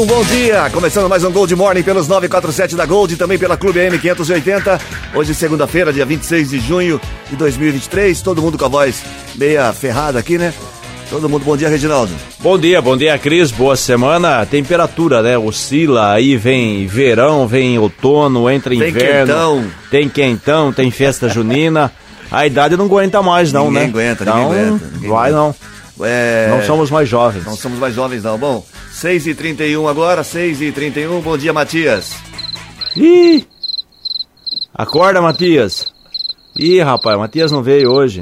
31 bom dia! Começando mais um Gold Morning pelos 947 da Gold e também pela Clube M580. Hoje, segunda-feira, dia 26 de junho de 2023. Todo mundo com a voz meia ferrada aqui, né? Todo mundo, bom dia, Reginaldo. Bom dia, bom dia, Cris. Boa semana. Temperatura, né? Oscila, aí vem verão, vem outono, entra Tem inverno. quentão. Tem quentão, tem festa junina. A idade não aguenta mais, não, Ninguém né? aguenta, Então, ninguém aguenta, ninguém vai aguenta. não. É... Não somos mais jovens. Não somos mais jovens, não. Bom, 6 e 31 agora, 6 e 31 Bom dia, Matias. Ih! Acorda, Matias. Ih, rapaz, Matias não veio hoje.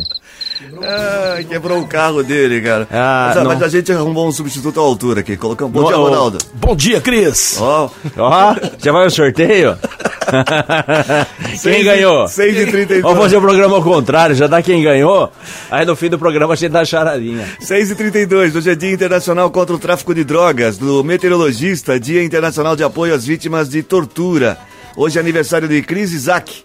Ah, quebrou o carro dele, cara. Ah, mas, a- não. mas a gente arrumou um substituto à altura aqui. Colocamos. Bom Ô, dia. Ronaldo. Bom dia, Cris. Ó, Ó, já vai o sorteio? quem ganhou? 6 e 32 Vamos fazer o programa ao contrário, já dá quem ganhou. Aí no fim do programa a gente dá a charadinha. 6 e 32 hoje é Dia Internacional contra o Tráfico de Drogas, do meteorologista, Dia Internacional de Apoio às Vítimas de Tortura. Hoje é aniversário de Cris Isaac.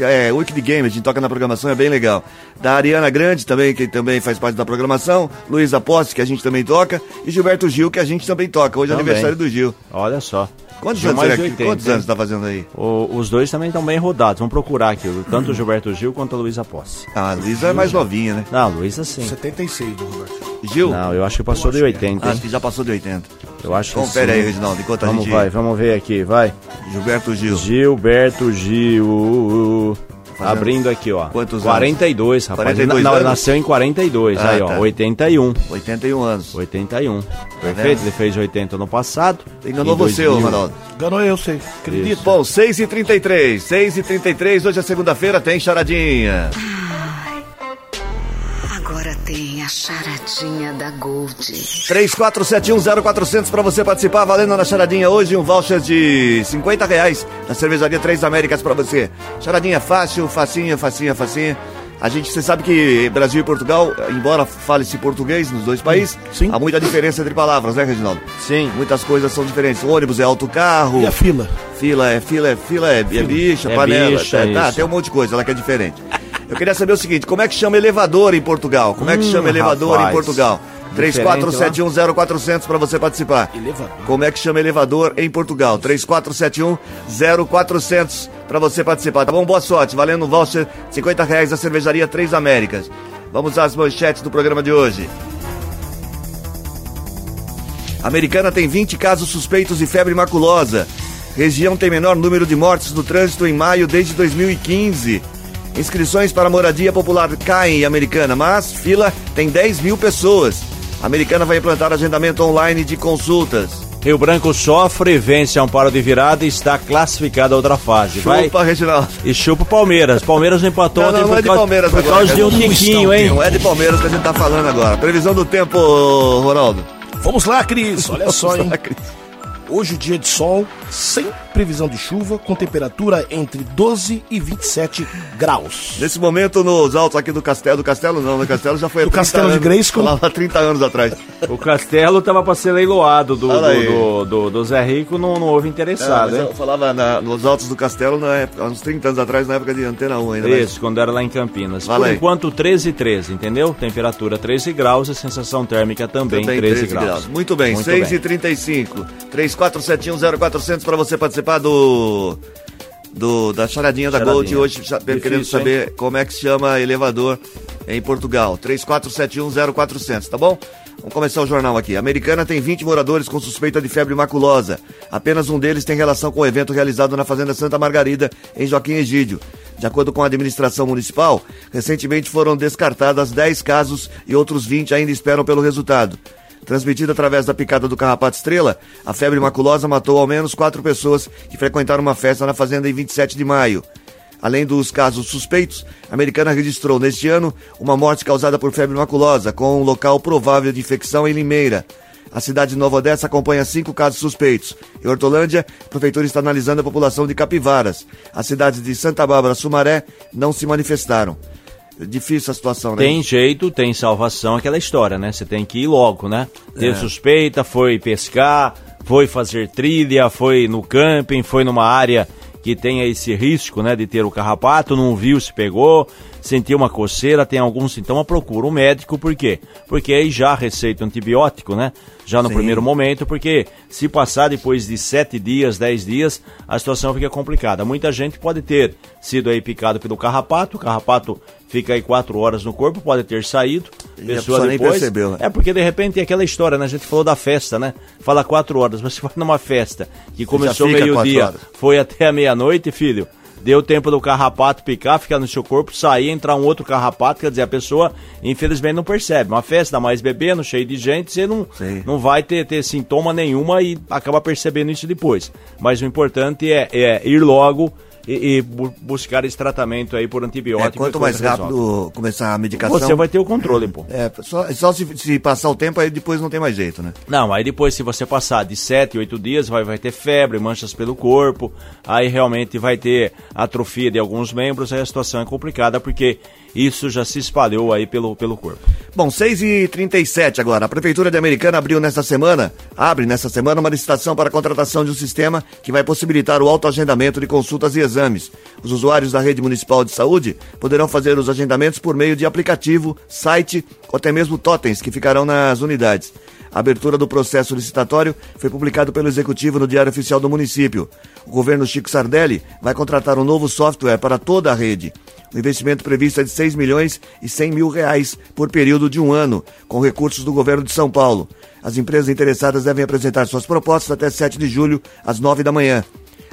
É, Wicked Game, a gente toca na programação, é bem legal. Da Ariana Grande também, que também faz parte da programação. Luísa Posse, que a gente também toca. E Gilberto Gil, que a gente também toca. Hoje é Também. aniversário do Gil. Olha só. Quantos Gil anos será de que- 80, Quantos anos tá fazendo aí? O- os dois também estão bem rodados. Vamos procurar aqui. Tanto o Gilberto Gil quanto a Luísa Posse. Ah, a Luísa é mais novinha, né? Não, a Luísa sim. 76 do Roberto. Gil? Não, eu acho que passou de 80, Acho hein? que já passou de 80. Eu acho que Confere sim. aí, Reginaldo, enquanto a Vamos, gente... vai, vamos ver aqui, vai. Gilberto Gil. Gilberto Gil. Abrindo aqui, ó. Quantos anos? 42, rapaz. 42 Não, anos? nasceu em 42. Ah, aí, ó. tá. 81. 81 anos. 81. vendo? Perfeito, ele fez 80 no passado. Enganou você, ô 2000. Ronaldo. Enganou eu, sei. Acredito. Bom, 6 e 33 6 e 33 hoje é segunda-feira, tem charadinha. Agora tem a charadinha da Gold. 34710400 para você participar, valendo na charadinha hoje um voucher de 50 reais na cervejaria Três Américas para você. Charadinha fácil, facinha, facinha, facinha. A gente, você sabe que Brasil e Portugal, embora fale-se português nos dois países, Sim. há muita diferença entre palavras, né, Reginaldo? Sim. Muitas coisas são diferentes. O ônibus é autocarro. E a fila? Fila é fila, é fila é, é bicha, É panela. bicha, é, tá, isso. tem um monte de coisa lá que é diferente. Eu queria saber o seguinte, como é que chama elevador em Portugal? Como é que Hum, chama elevador em rapaz. Portugal? Diferente 34710400 para você participar. Elevador. Como é que chama elevador em Portugal? 34710400 para você participar. Tá bom? Boa sorte. Valendo um voucher 50 reais da cervejaria Três Américas. Vamos às manchetes do programa de hoje. Americana tem 20 casos suspeitos de febre maculosa. Região tem menor número de mortes no trânsito em maio desde 2015. Inscrições para moradia popular caem em Americana, mas fila tem 10 mil pessoas. A Americana vai implantar agendamento online de consultas. Rio Branco sofre, vence Amparo de virada e está classificado a outra fase. Vai Chupa, Reginaldo. e chupa o Palmeiras. Palmeiras não empatou Não, não, não é de causa, Palmeiras por agora, causa de um tiquinho, hein? Não é de Palmeiras que a gente tá falando agora. Previsão do tempo, Ronaldo. Vamos lá, Cris. Olha só, hein? Hoje, dia de sol, sem previsão de chuva, com temperatura entre 12 e 27 graus. Nesse momento, nos altos aqui do Castelo, do Castelo não, do Castelo já foi Do Castelo de anos, Grayskull. Lá há 30 anos atrás. O Castelo tava pra ser leiloado do, do, do, do- do Zé Rico, não, não houve interessado, mas hein? eu falava na- nos altos do Castelo, na época, há uns 30 anos atrás, na época de Antena 1 ainda. né? Isso, quando era lá em Campinas. Fala Por aí. enquanto, 13 e 13, entendeu? Temperatura 13 graus e sensação térmica também, Também 13, graus. Muito bem, Muito 6 bem. e 35 34710400 para você participar do, do da charadinha da Charadinha. Gold hoje, querendo saber como é que se chama elevador em Portugal. 34710400, tá bom? Vamos começar o jornal aqui. A Americana tem 20 moradores com suspeita de febre maculosa. Apenas um deles tem relação com o evento realizado na Fazenda Santa Margarida, em Joaquim Egídio. De acordo com a administração municipal, recentemente foram descartadas 10 casos e outros 20 ainda esperam pelo resultado. Transmitida através da picada do carrapato estrela, a febre maculosa matou ao menos quatro pessoas que frequentaram uma festa na fazenda em 27 de maio. Além dos casos suspeitos, a americana registrou neste ano uma morte causada por febre maculosa, com um local provável de infecção em Limeira. A cidade de Nova Odessa acompanha cinco casos suspeitos. Em Hortolândia, a prefeitura está analisando a população de Capivaras. As cidades de Santa Bárbara e Sumaré não se manifestaram. Difícil a situação, né? Tem jeito, tem salvação, aquela história, né? Você tem que ir logo, né? É. Teve suspeita, foi pescar, foi fazer trilha, foi no camping, foi numa área que tenha esse risco, né, de ter o carrapato, não viu se pegou, sentiu uma coceira, tem algum sintoma, procura um médico, por quê? Porque aí já receita antibiótico, né? Já no Sim. primeiro momento, porque se passar depois de sete dias, dez dias, a situação fica complicada. Muita gente pode ter sido aí picado pelo carrapato, o carrapato fica aí quatro horas no corpo, pode ter saído, E pessoa nem percebeu, né? É porque de repente tem aquela história, né? A gente falou da festa, né? Fala quatro horas, mas você vai numa festa que começou meio-dia, foi até a meia-noite, filho. Deu tempo do carrapato picar, ficar no seu corpo, sair, entrar um outro carrapato, quer dizer, a pessoa infelizmente não percebe. Uma festa, mais bebendo, cheio de gente, você não, Sim. não vai ter, ter sintoma nenhuma e acaba percebendo isso depois. Mas o importante é, é ir logo e, e bu- buscar esse tratamento aí por É, antibiótico. quanto e mais coisa resolve. rápido começar a medicação. Você vai ter o controle, pô. É, só, só se, se passar o tempo, aí depois não tem mais jeito, né? Não, aí depois se você passar de 7, 8 dias, vai, vai ter febre, manchas pelo corpo, aí realmente vai ter atrofia de alguns membros, aí a situação é complicada porque isso já se espalhou aí pelo, pelo corpo. Bom, 6 e 37 agora. A Prefeitura de Americana abriu nesta semana, abre nesta semana uma licitação para a contratação de um sistema que vai possibilitar o autoagendamento de consultas e exames. Os usuários da rede municipal de saúde poderão fazer os agendamentos por meio de aplicativo, site ou até mesmo totens que ficarão nas unidades. A abertura do processo licitatório foi publicado pelo Executivo no Diário Oficial do município. O governo Chico Sardelli vai contratar um novo software para toda a rede. O investimento previsto é de 6 milhões e 100 mil reais por período de um ano, com recursos do governo de São Paulo. As empresas interessadas devem apresentar suas propostas até 7 de julho, às 9 da manhã.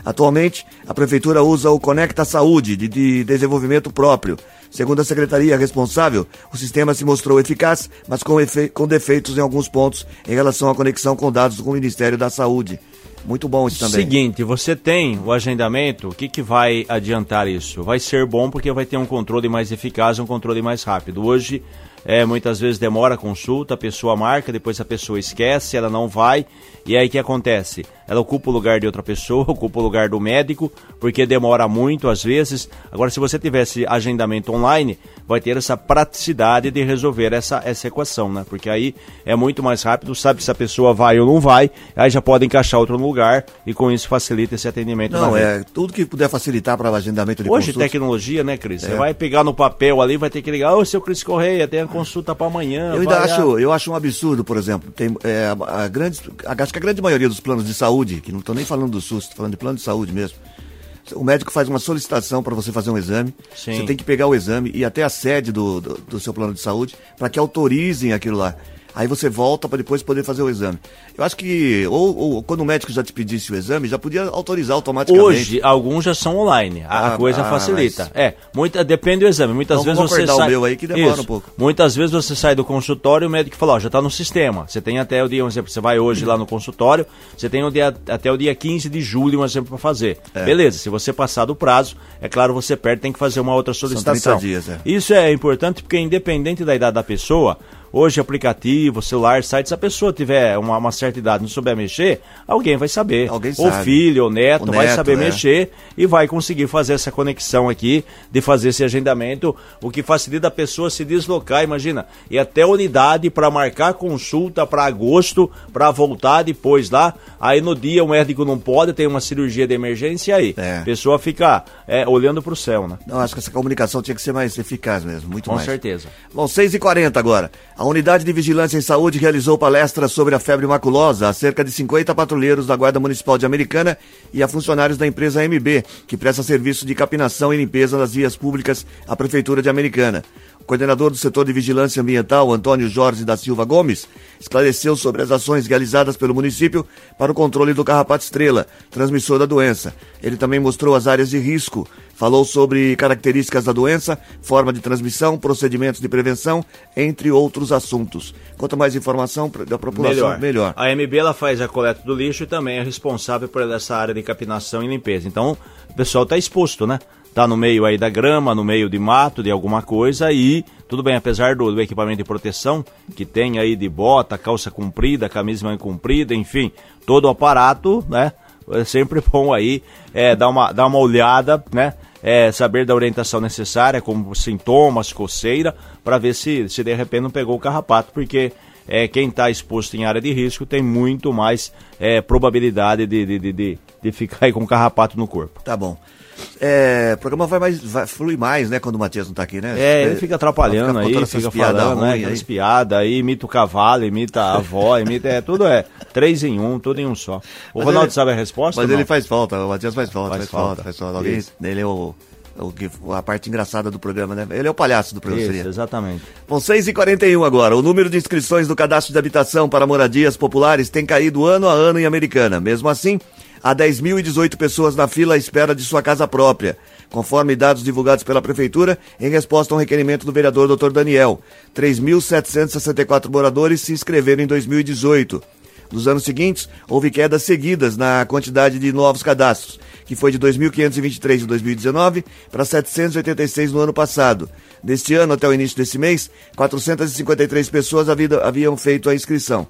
Atualmente, a Prefeitura usa o Conecta Saúde, de, de desenvolvimento próprio. Segundo a secretaria responsável, o sistema se mostrou eficaz, mas com, com defeitos em alguns pontos em relação à conexão com dados com o Ministério da Saúde. Muito bom isso também. Seguinte, você tem o agendamento, o que, que vai adiantar isso? Vai ser bom porque vai ter um controle mais eficaz, um controle mais rápido. Hoje, é, muitas vezes demora a consulta, a pessoa marca, depois a pessoa esquece, ela não vai, e aí o que acontece? Ela ocupa o lugar de outra pessoa, ocupa o lugar do médico, porque demora muito às vezes. Agora, se você tivesse agendamento online, vai ter essa praticidade de resolver essa, essa equação, né? Porque aí é muito mais rápido, sabe se a pessoa vai ou não vai, aí já pode encaixar outro lugar e com isso facilita esse atendimento. Não, é tudo que puder facilitar para o agendamento de Hoje consultas. tecnologia, né, Cris? Você É. vai pegar no papel ali, vai ter que ligar, ô, seu Cris Correia, tem a consulta para amanhã. Eu ainda vai lá." acho, eu acho um absurdo, por exemplo, tem é, a, a grande, a- acho que a grande maioria dos planos de saúde, que não estou nem falando do SUS, estou falando de plano de saúde mesmo. O médico faz uma solicitação para você fazer um exame. Sim. Você tem que pegar o exame e ir até a sede do, do, do seu plano de saúde para que autorizem aquilo lá. Aí você volta para depois poder fazer o exame. Eu acho que, ou, ou quando o médico já te pedisse o exame, já podia autorizar automaticamente. Hoje, alguns já são online. A Ah, coisa ah, facilita. mas- É, muita, depende do exame. Muitas Então, vezes você acordar o sai. meu aí que demora um pouco. Muitas vezes você sai do consultório e o médico fala, ó, já está no sistema. Você tem até o dia, um exemplo, você vai hoje lá no consultório, você tem o dia, até o dia 15 de julho, um exemplo, para fazer. É. Beleza, se você passar do prazo, é claro, você perde, tem que fazer uma outra solicitação. 30 dias, é. Isso é importante porque independente da idade da pessoa, Hoje, aplicativo, celular, site, se a pessoa tiver uma, uma certa idade e não souber mexer, alguém vai saber. Alguém ou sabe. filho, ou neto, O vai neto, saber é. mexer e vai conseguir fazer essa conexão aqui, de fazer esse agendamento, o que facilita a pessoa se deslocar, imagina, e até unidade para marcar consulta para agosto, para voltar depois lá. Aí no dia o médico não pode, tem uma cirurgia de emergência e aí. É. A pessoa fica é, olhando para o céu, né? Não, acho que essa comunicação tinha que ser mais eficaz mesmo, muito Com mais. certeza. Bom, 6h40 agora. A Unidade de Vigilância em Saúde realizou palestra sobre a febre maculosa a cerca de 50 patrulheiros da Guarda Municipal de Americana e a funcionários da empresa MB, que presta serviço de capinação e limpeza nas vias públicas à Prefeitura de Americana. O coordenador do setor de vigilância ambiental, Antônio Jorge da Silva Gomes, esclareceu sobre as ações realizadas pelo município para o controle do carrapato estrela, transmissor da doença. Ele também mostrou as áreas de risco, falou sobre características da doença, forma de transmissão, procedimentos de prevenção, entre outros assuntos. Quanto mais informação da população, melhor. A MB ela faz a coleta do lixo e também é responsável por essa área de capinação e limpeza. Então, o pessoal está exposto, né? Tá no meio aí da grama, no meio de mato, de alguma coisa e tudo bem, apesar do, do equipamento de proteção que tem aí de bota, calça comprida, camisa manga comprida, enfim, todo o aparato, né? É sempre bom aí é, dar, uma, dar uma olhada, né? É, saber da orientação necessária, como sintomas, coceira, para ver se, se de repente não pegou o carrapato, porque é, quem está exposto em área de risco tem muito mais é, probabilidade de, de, de, de, de ficar com carrapato no corpo. Tá bom. É, o programa vai mais, vai, flui mais, né, quando o Matias não tá aqui, né? É, ele fica atrapalhando Fica aí, fica falando, né? Aquelas aí. piadas aí, imita o cavalo, imita a avó, imita. É, tudo é três em um, tudo em um só. O Mas Ronaldo ele- sabe a resposta? Mas ele faz falta, o Matias faz falta, faz, Faz falta, falta. faz falta. Alguém, Isso. ele é o, a parte engraçada do programa, né? Ele é o palhaço do programa. Isso, seria. exatamente. Bom, 6h41 agora. O número de inscrições do cadastro de habitação para moradias populares tem caído ano a ano em Americana. Mesmo assim, há 10.018 pessoas na fila à espera de sua casa própria, conforme dados divulgados pela Prefeitura em resposta a um requerimento do vereador Dr. Daniel. 3.764 moradores se inscreveram em 2018. Nos anos seguintes, houve quedas seguidas na quantidade de novos cadastros, que foi de 2.523 em 2019 para 786 no ano passado. Deste ano até o início desse mês, 453 pessoas haviam feito a inscrição.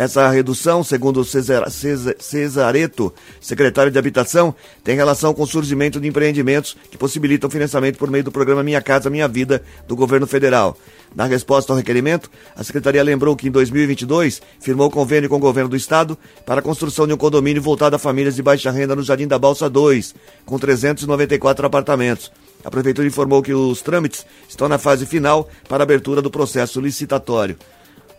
Essa redução, segundo Cesar- Cesa- Cesareto, secretário de Habitação, tem relação com o surgimento de empreendimentos que possibilitam financiamento por meio do programa Minha Casa Minha Vida do governo federal. Na resposta ao requerimento, a secretaria lembrou que em 2022 firmou convênio com o governo do estado para a construção de um condomínio voltado a famílias de baixa renda no Jardim da Balsa 2, com 394 apartamentos. A prefeitura informou que os trâmites estão na fase final para abertura do processo licitatório.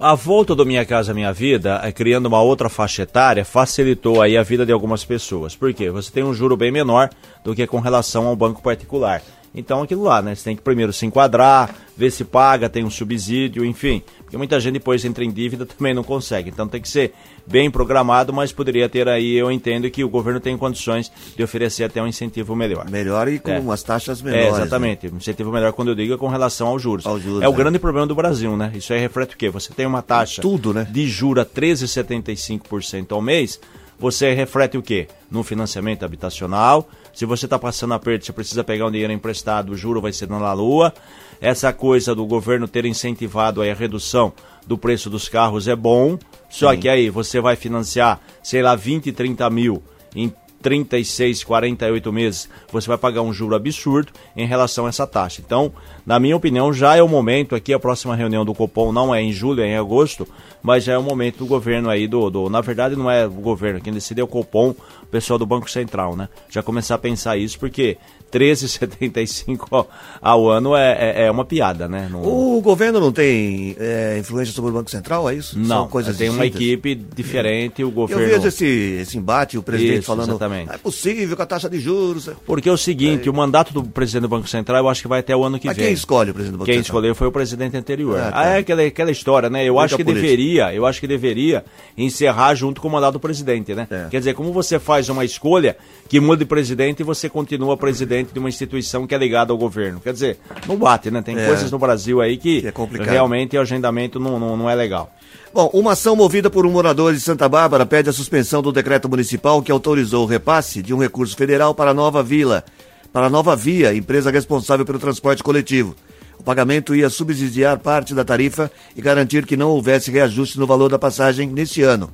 A volta do Minha Casa Minha Vida, eh, criando uma outra faixa etária, facilitou aí a vida de algumas pessoas. Por quê? Você tem um juro bem menor do que com relação ao banco particular. Então aquilo lá, né? Você tem que primeiro se enquadrar, ver se paga, tem um subsídio, enfim. Porque muita gente depois entra em dívida também não consegue. Então tem que ser bem programado, mas poderia ter aí, eu entendo que o governo tem condições de oferecer até um incentivo melhor. Melhor e com É. umas taxas É, menores. né? exatamente. Um incentivo melhor quando eu digo é com relação aos juros. Aos juros, é o é. grande problema do Brasil, né? Isso aí reflete o quê? Você tem uma taxa Tudo, né? de juro a 13,75% ao mês, você reflete o quê? No financiamento habitacional. Se você está passando aperto, você precisa pegar um dinheiro emprestado, o juro vai ser na lua. Essa coisa do governo ter incentivado a redução do preço dos carros é bom, só que aí você vai financiar, sei lá, 20, 30 mil em 36, 48 meses, você vai pagar um juro absurdo em relação a essa taxa. Então, na minha opinião, já é o momento, aqui a próxima reunião do Copom não é em julho, é em agosto, mas já é o momento do governo aí, do, do na verdade não é o governo, quem decide é o Copom, o pessoal do Banco Central, né? Já começar a pensar isso, porque 13,75 ao ano é, é, é uma piada, né? Não, O governo não tem é, influência sobre o Banco Central, é isso? não São coisas tem uma distintas? equipe diferente, o Eu governo... vejo esse, esse embate, o presidente Isso, falando, exatamente. "Não é possível com a taxa de juros. Porque é o seguinte, o mandato do presidente do Banco Central eu acho que vai até o ano que Mas vem. quem escolhe o presidente do Banco Quem Central? escolheu foi o presidente anterior. Ah, Ah, tá. é aquela, aquela história, né? Eu Muita acho que política. deveria, eu acho que deveria encerrar junto com o mandato do presidente, né? É. Quer dizer, como você faz uma escolha que muda de presidente e você continua presidente de uma instituição que é ligada ao governo. Quer dizer, não bate, né? Tem É. coisas no Brasil aí que, Que é realmente o agendamento não, não, não é legal. Bom, uma ação movida por um morador de Santa Bárbara pede a suspensão do decreto municipal que autorizou o repasse de um recurso federal para a Nova Vila, para a Nova Via, empresa responsável pelo transporte coletivo. O pagamento ia subsidiar parte da tarifa e garantir que não houvesse reajuste no valor da passagem neste ano.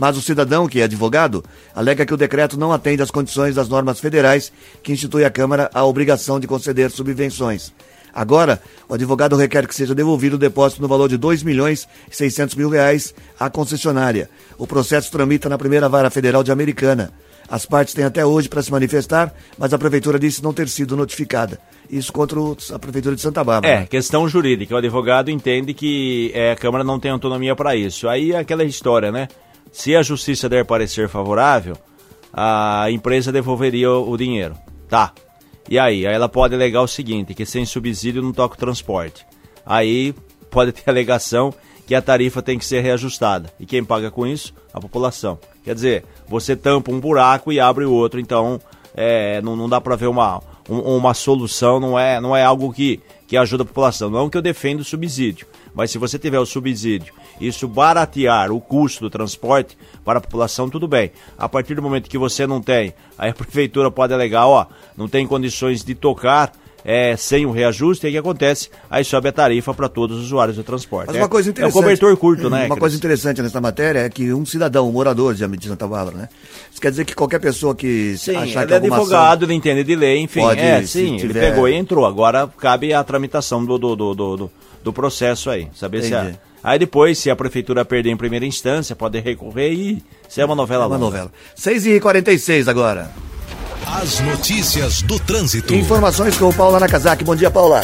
Mas o cidadão, que é advogado, alega que o decreto não atende às condições das normas federais que institui a Câmara a obrigação de conceder subvenções. Agora, o advogado requer que seja devolvido o depósito no valor de 2 milhões e 600 mil reais à concessionária. O processo tramita na primeira vara federal de Americana. As partes têm até hoje para se manifestar, mas a prefeitura disse não ter sido notificada. Isso contra a prefeitura de Santa Bárbara. É, questão jurídica. O advogado entende que é, a Câmara não tem autonomia para isso. Aí é aquela história, né? Se a justiça der parecer favorável, a empresa devolveria o dinheiro. Tá. E aí? Aí ela pode alegar o seguinte, que sem subsídio não toca o transporte. Aí pode ter alegação que a tarifa tem que ser reajustada. E quem paga com isso? A população. Quer dizer, você tampa um buraco e abre o outro, então é, não, não dá para ver uma, um, uma solução, não é, não é algo que, que ajuda a população. Não que eu defendo o subsídio, mas se você tiver o subsídio, isso baratear o custo do transporte para a população, tudo bem. A partir do momento que você não tem, aí a prefeitura pode alegar, ó, não tem condições de tocar é, sem o reajuste, aí o que acontece? Aí sobe a tarifa para todos os usuários do transporte. Mas uma coisa interessante. É um cobertor curto, né? Uma coisa interessante nessa matéria é que um cidadão, um morador de Santa Bárbara, né? Isso quer dizer que qualquer pessoa que sim, achar ele que é advogado, ele entende de lei, enfim. Pode, é, sim, tiver... ele pegou e entrou. Agora cabe a tramitação do, do, do, do, do processo aí. Saber Entendi. se a Aí depois, se a prefeitura perder em primeira instância, pode recorrer e se é uma novela é uma longa. novela. 6h46 agora. As notícias do trânsito. Informações com o Paula Nakazaki. Bom dia, Paula.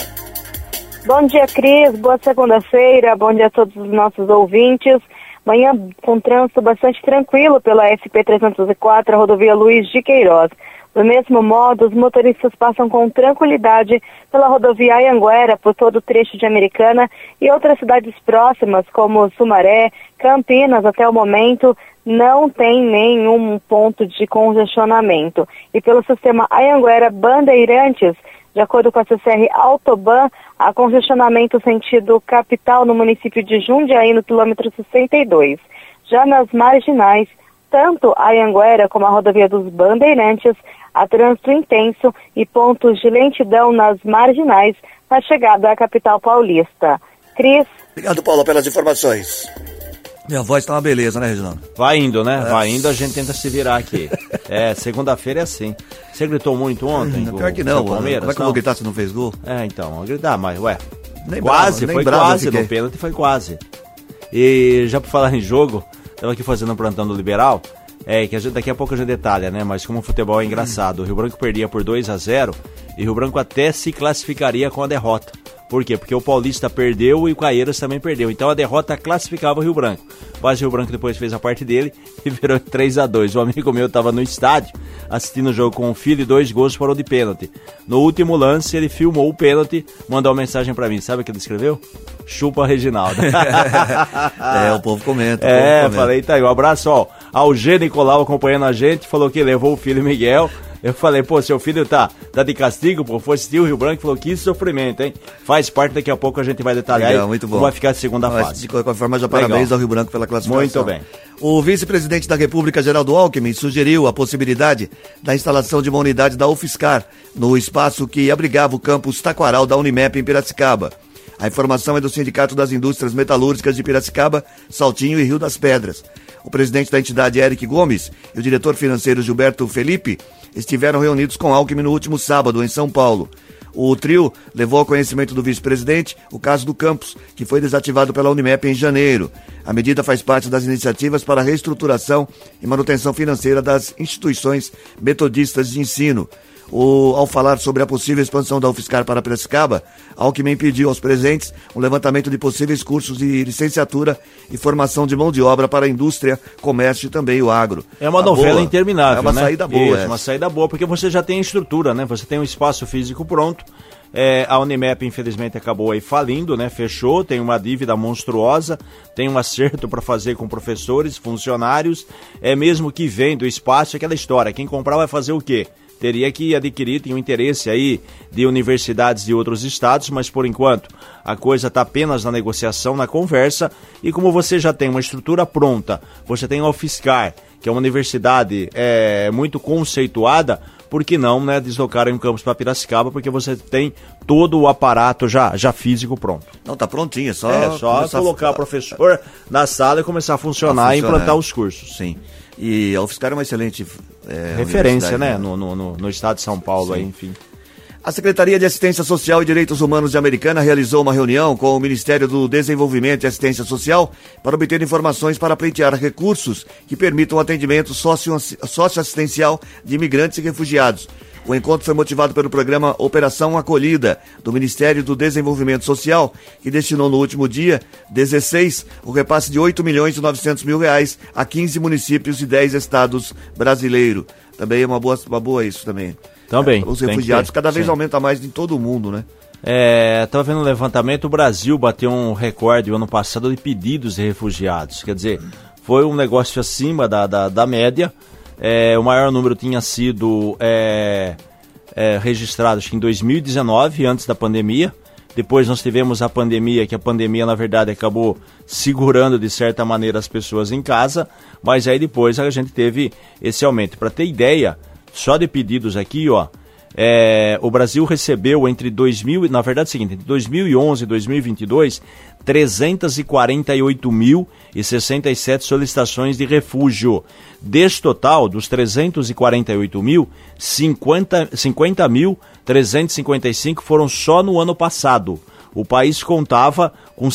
Bom dia, Cris. Boa segunda-feira. Bom dia a todos os nossos ouvintes. Manhã com trânsito bastante tranquilo pela SP-304, a rodovia Luiz de Queiroz. Do mesmo modo, os motoristas passam com tranquilidade pela rodovia Anhanguera por todo o trecho de Americana e outras cidades próximas, como Sumaré, Campinas, até o momento, não tem nenhum ponto de congestionamento. E pelo sistema Anhanguera Bandeirantes, de acordo com a CCR Autoban, há congestionamento sentido capital no município de Jundiaí, no quilômetro 62. Já nas marginais, tanto a Anhanguera como a rodovia dos Bandeirantes, há trânsito intenso e pontos de lentidão nas marginais na chegada à capital paulista. Cris. Obrigado, Paulo, pelas informações. Minha voz tá uma beleza, né, Reginaldo? Vai indo, né? É. Vai indo, a gente tenta se virar aqui. é, segunda-feira é assim. Você gritou muito ontem? Não, pior que não. Palmeiras, Como é que eu vou gritar se não fez gol? É, então, vou gritar, mas, ué. Nem quase, bravo, foi quase. No pênalti foi quase. E já por falar em jogo, tava aqui fazendo um plantão do Liberal. É, que gente, daqui a pouco a gente detalha, né? Mas como o futebol é engraçado, o Rio Branco perdia por 2 a 0 e o Rio Branco até se classificaria com a derrota. Por quê? Porque o Paulista perdeu e o Caeiras também perdeu. Então a derrota classificava o Rio Branco. Mas o Rio Branco depois fez a parte dele e virou 3 a 2 O amigo meu estava no estádio assistindo o jogo com o filho e dois gols foram de pênalti. No último lance, ele filmou o pênalti, mandou uma mensagem para mim. Sabe o que ele escreveu? Chupa Reginaldo. é, o povo comenta. O é, povo comenta. falei, tá aí. Um abraço, ó. Ao G Nicolau acompanhando a gente, falou que levou o filho Miguel. Eu falei, pô, seu filho tá, tá de castigo, pô, foi assistir o Rio Branco e falou que sofrimento, hein? Faz parte, daqui a pouco a gente vai detalhar Legal, muito bom. vai ficar de segunda Mas, fase. De qualquer forma, já parabéns Legal. ao Rio Branco pela classificação. Muito bem. O vice-presidente da República, Geraldo Alckmin, sugeriu a possibilidade da instalação de uma unidade da UFSCar no espaço que abrigava o campus Taquaral da Unimep em Piracicaba. A informação é do Sindicato das Indústrias Metalúrgicas de Piracicaba, Saltinho e Rio das Pedras. O presidente da entidade, Eric Gomes, e o diretor financeiro, Gilberto Felipe, estiveram reunidos com Alckmin no último sábado, em São Paulo. O trio levou ao conhecimento do vice-presidente o caso do campus, que foi desativado pela Unimep em janeiro. A medida faz parte das iniciativas para a reestruturação e manutenção financeira das instituições metodistas de ensino. O, ao falar sobre a possível expansão da UFSCar para Piracicaba, Alckmin pediu aos presentes um levantamento de possíveis cursos de licenciatura e formação de mão de obra para a indústria, comércio e também o agro. É uma a novela boa. interminável, É uma né? saída boa. Isso, uma saída boa, porque você já tem a estrutura, né? Você tem um espaço físico pronto. É, a Unimep, infelizmente, acabou aí falindo, né? Fechou, tem uma dívida monstruosa, tem um acerto para fazer com professores, funcionários. É mesmo que vem do espaço, aquela história. Quem comprar vai fazer o quê? Teria que adquirir, tem um interesse aí de universidades de outros estados, mas por enquanto a coisa está apenas na negociação, na conversa, e como você já tem uma estrutura pronta, você tem a UFSCar, que é uma universidade é, muito conceituada, por que não né, deslocar em campus para Piracicaba, porque você tem todo o aparato já, já físico pronto. Não, tá prontinho, é só, é, só colocar a... o professor na sala e começar a funcionar, a funcionar e implantar é. os cursos. Sim. E a UFSCar é uma excelente é, referência, né, né? No, no, no, estado de São Paulo, aí, enfim. A Secretaria de Assistência Social e Direitos Humanos de Americana realizou uma reunião com o Ministério do Desenvolvimento e Assistência Social para obter informações para pleitear recursos que permitam o atendimento socioassistencial de imigrantes e refugiados. O encontro foi motivado pelo programa Operação Acolhida, do Ministério do Desenvolvimento Social, que destinou no último dia 16 o repasse de 8 milhões e 900 mil reais a 15 municípios e 10 estados brasileiros. Também é uma boa, uma boa isso também. Também. Os refugiados cada vez Sim. aumenta mais em todo o mundo, né? É, estava vendo um levantamento, o Brasil bateu um recorde no ano passado de pedidos de refugiados. Quer dizer, foi um negócio acima da, da, da média. É, o maior número tinha sido é, é, registrado acho que em 2019, antes da pandemia. Depois nós tivemos a pandemia, que a pandemia, na verdade, acabou segurando de certa maneira as pessoas em casa, mas aí depois a gente teve esse aumento. Para ter ideia, só de pedidos aqui, ó. É, o Brasil recebeu entre 2000, na verdade é o seguinte, entre 2011 e 2022, 348.067 solicitações de refúgio. Deste total, dos 348 mil, 50.355 50 foram só no ano passado. O país contava com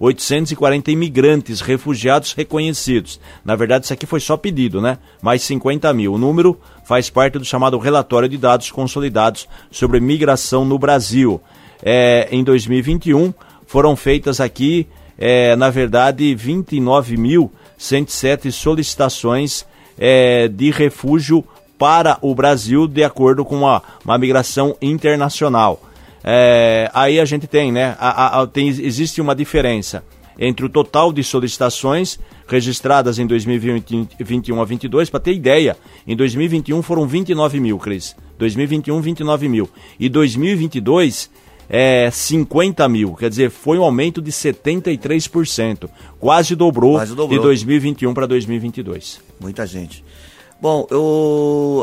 64.840 imigrantes, refugiados reconhecidos. Na verdade, isso aqui foi só pedido, né? Mais 50 mil. O número faz parte do chamado Relatório de Dados Consolidados sobre Migração no Brasil. É, em 2021, foram feitas aqui, é, na verdade, 29.107 solicitações é, de refúgio para o Brasil, de acordo com uma, uma migração internacional. É, aí a gente tem, né? A, a, tem, existe uma diferença entre o total de solicitações registradas em 2021 a 22, para ter ideia, em 2021 foram 29 mil, Cris. 2021, 29 mil. E 2022, é 50 mil. Quer dizer, foi um aumento de 73%. Quase dobrou, Quase dobrou. de 2021 para 2022. Muita gente. Bom,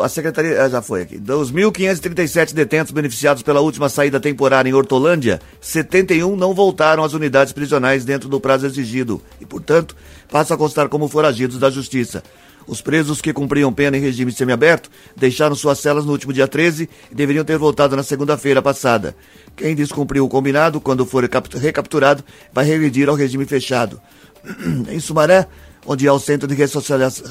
a secretaria ah, já foi aqui. Dos 1.537 detentos beneficiados pela última saída temporária em Hortolândia, 71 não voltaram às unidades prisionais dentro do prazo exigido e, portanto, passam a constar como foragidos da Justiça. Os presos que cumpriam pena em regime semiaberto deixaram suas celas no último dia 13 e deveriam ter voltado na segunda-feira passada. Quem descumpriu o combinado, quando for recapturado, vai regredir ao regime fechado. em Sumaré, onde há o centro de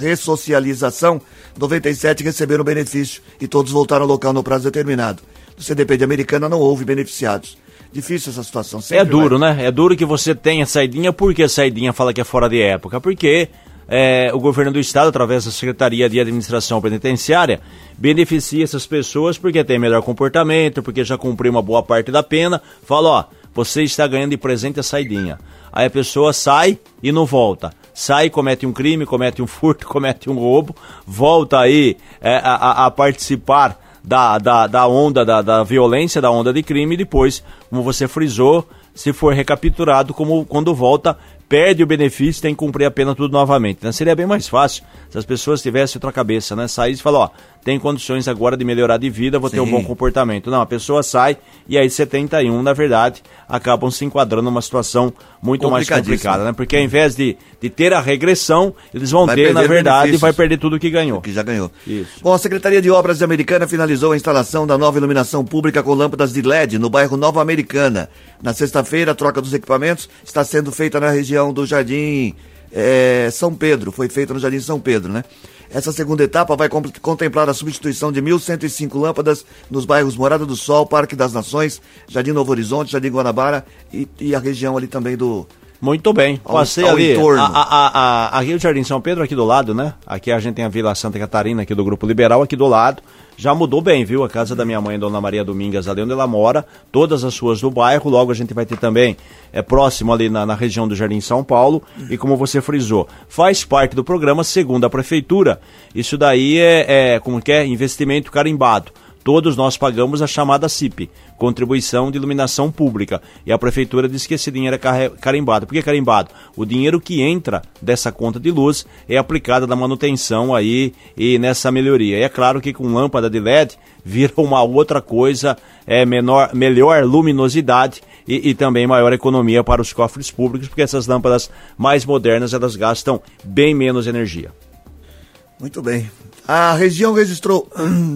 ressocialização, 97 receberam benefício e todos voltaram ao local no prazo determinado. No CDP de Americana não houve beneficiados. Difícil essa situação. Sempre é duro, vai... né? É duro que você tenha saidinha. Por que a saidinha fala que é fora de época? Porque é, o governo do estado, através da Secretaria de Administração Penitenciária, beneficia essas pessoas porque tem melhor comportamento, porque já cumpriu uma boa parte da pena. Fala, ó, você está ganhando de presente a saidinha. Aí a pessoa sai e não volta sai, comete um crime, comete um furto, comete um roubo, volta aí é, a, a, participar da, da, da onda da, da, violência, da onda de crime, e depois, como você frisou, se for recapturado, como quando volta, perde o benefício tem que cumprir a pena tudo novamente. Então seria bem mais fácil se as pessoas tivessem outra cabeça, né? Sair e falar, ó, tem condições agora de melhorar de vida, vou Sim. ter um bom comportamento. Não, a pessoa sai e aí 71, na verdade, acabam se enquadrando numa situação muito mais complicada, né? Porque ao invés de, de ter a regressão, eles vão vai ter, na verdade, e vai perder tudo que ganhou. Que já ganhou. Isso. Bom, a Secretaria de Obras Americana finalizou a instalação da nova iluminação pública com lâmpadas de LED no bairro Nova Americana. Na sexta-feira, a troca dos equipamentos está sendo feita na região do Jardim é, São Pedro. Foi feita no Jardim São Pedro, né? Essa segunda etapa vai contemplar a substituição de 1.105 lâmpadas nos bairros Morada do Sol, Parque das Nações, Jardim Novo Horizonte, Jardim Guanabara e, e a região ali também do, Muito bem. Passei ao ali. entorno. A, a, a, aqui o Jardim São Pedro, aqui do lado, né? Aqui a gente tem a Vila Santa Catarina, aqui do Grupo Liberal, aqui do lado. Já mudou bem, viu? A casa da minha mãe, Dona Maria Domingas, ali onde ela mora, todas as ruas do bairro. Logo a gente vai ter também, é próximo ali na, na região do Jardim São Paulo. E como você frisou, faz parte do programa, segundo a Prefeitura. Isso daí é, é como que é? Investimento carimbado todos nós pagamos a chamada CIP, Contribuição de Iluminação Pública. E a prefeitura disse que esse dinheiro é carimbado. Por que carimbado? O dinheiro que entra dessa conta de luz é aplicado na manutenção aí e nessa melhoria. E é claro que com lâmpada de LED vira uma outra coisa, é menor, melhor luminosidade e, e também maior economia para os cofres públicos, porque essas lâmpadas mais modernas elas gastam bem menos energia. Muito bem. A região registrou.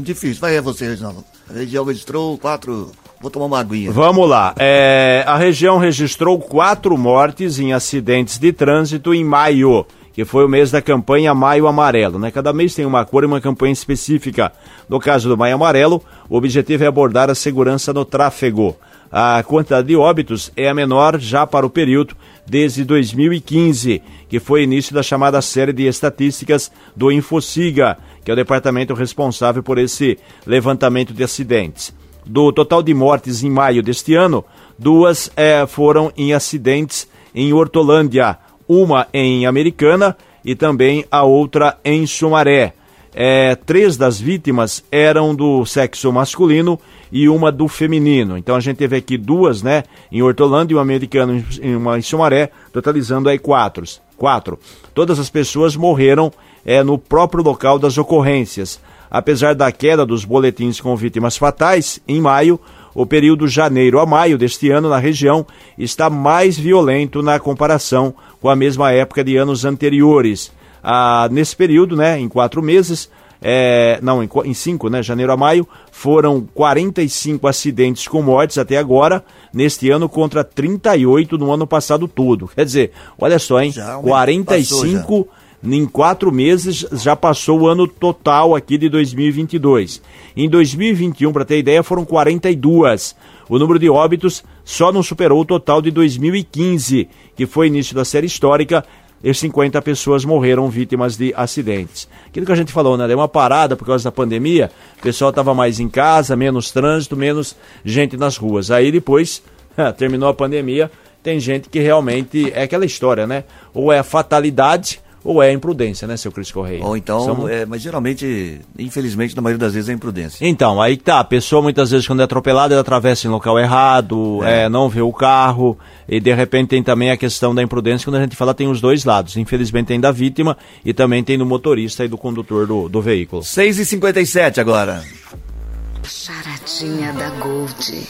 Difícil, vai é você, Reginaldo. A região registrou quatro. Vou tomar uma aguinha. Vamos lá. É, a região registrou quatro mortes em acidentes de trânsito em maio, que foi o mês da campanha Maio Amarelo. Né? Cada mês tem uma cor e uma campanha específica. No caso do Maio Amarelo, o objetivo é abordar a segurança no tráfego. A quantidade de óbitos é a menor já para o período desde 2015, que foi início da chamada série de estatísticas do Infociga, que é o departamento responsável por esse levantamento de acidentes. Do total de mortes em maio deste ano, duas eh, foram em acidentes em Hortolândia, uma em Americana e também a outra em Sumaré. Eh, três das vítimas eram do sexo masculino e uma do feminino. Então a gente teve aqui duas, né, em Hortolândia e uma americana e uma em Sumaré, totalizando aí quatro. Quatro. Todas as pessoas morreram eh, no próprio local das ocorrências. Apesar da queda dos boletins com vítimas fatais, em maio, o período janeiro a maio deste ano na região está mais violento na comparação com a mesma época de anos anteriores. Ah, nesse período, né, em quatro meses, é, não, em, em cinco, né, janeiro a maio, foram 45 acidentes com mortes até agora, neste ano, contra 38 no ano passado todo. Quer dizer, olha só, hein, Já aumentou, 45 em quatro meses já passou o ano total aqui de 2022. Em 2021, para ter ideia, foram 42. O número de óbitos só não superou o total de 2015, que foi início da série histórica, e 50 pessoas morreram vítimas de acidentes. Aquilo que a gente falou, né? Deu uma parada por causa da pandemia, o pessoal estava mais em casa, menos trânsito, menos gente nas ruas. Aí depois, terminou a pandemia, tem gente que realmente é aquela história, né? Ou é fatalidade ou é imprudência, né, seu Cris Correia? Ou então, São- é, mas geralmente, infelizmente, na maioria das vezes é imprudência. Então, aí que tá, a pessoa muitas vezes quando é atropelada, ela atravessa em local errado, é, não vê o carro, e de repente tem também a questão da imprudência, quando a gente fala tem os dois lados. Infelizmente tem da vítima e também tem do motorista e do condutor do, do veículo. 6h57 agora. Charadinha da Gold.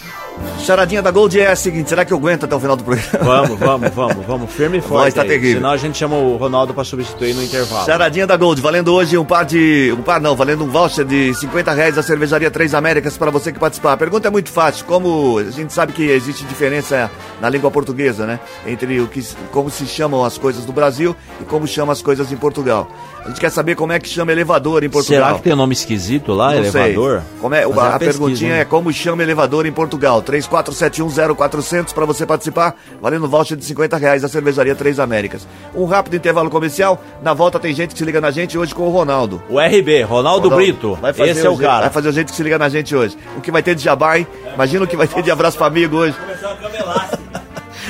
Charadinha da Gold é a seguinte: será que eu aguento até o final do programa? Vamos, vamos, vamos, vamos, firme e forte. tá aí, terrível. Senão a gente chama o Ronaldo para substituir no intervalo. Charadinha da Gold, valendo hoje um par de. Um par não, valendo um voucher de 50 reais da cervejaria Três Américas para você que participar. A pergunta é muito fácil. Como a gente sabe que existe diferença na língua portuguesa, né? Entre o que, como se chamam as coisas no Brasil e como chamam as coisas em Portugal. A gente quer saber como é que chama elevador em Portugal. Será que tem nome esquisito lá, Não sei. elevador? Como é, a pesquisa, perguntinha hein? é como chama elevador em Portugal. 34710400 para você participar, valendo voucher de 50 reais da cervejaria Três Américas. Um rápido intervalo comercial. Na volta tem gente que se liga na gente hoje com o Ronaldo. O RB, Ronaldo, Ronaldo Brito. vai fazer Esse é o cara. Vai fazer o jeito que se liga na gente hoje. O que vai ter de jabá, hein? Imagina o que vai ter de abraço pra amigo hoje.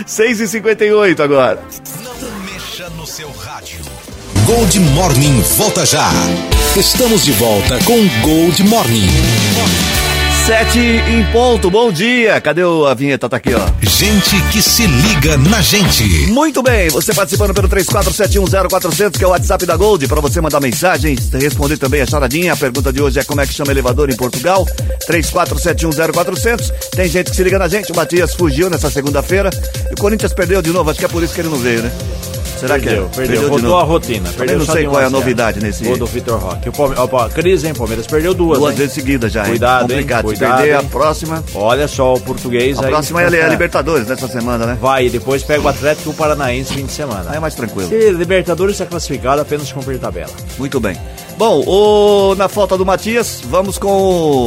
6h58 agora. Não mexa no seu rádio. Gold Morning volta já. Estamos de volta com Gold Morning. 7 em ponto, bom dia. Cadê a vinheta? Tá aqui, ó. Gente que se liga na gente. Muito bem, você participando pelo 34710400, que é o WhatsApp da Gold, para você mandar mensagens, responder também a charadinha. A pergunta de hoje é como é que chama elevador em Portugal? 34710400. Tem gente que se liga na gente, o Matias fugiu nessa segunda-feira e o Corinthians perdeu de novo, acho que é por isso que ele não veio, né? Será Perdeu, que é? perdeu. Voltou novo. a rotina. Perdeu não sei qual é a novidade nesse. Gol do Vitor Roque. O Palme... Opa, crise, hein, Palmeiras? Perdeu duas, Duas hein? vezes seguidas já, hein? Cuidado, hein? Complicado. Se Cuidado, perder a hein? próxima. Olha só o português A aí. próxima é a Libertadores nessa semana, né? Vai, depois pega o Atlético e Paranaense fim de semana. Aí é mais tranquilo. Se Libertadores está classificado, apenas cumprir tabela. Muito bem. Bom, o... na falta do Matias, vamos com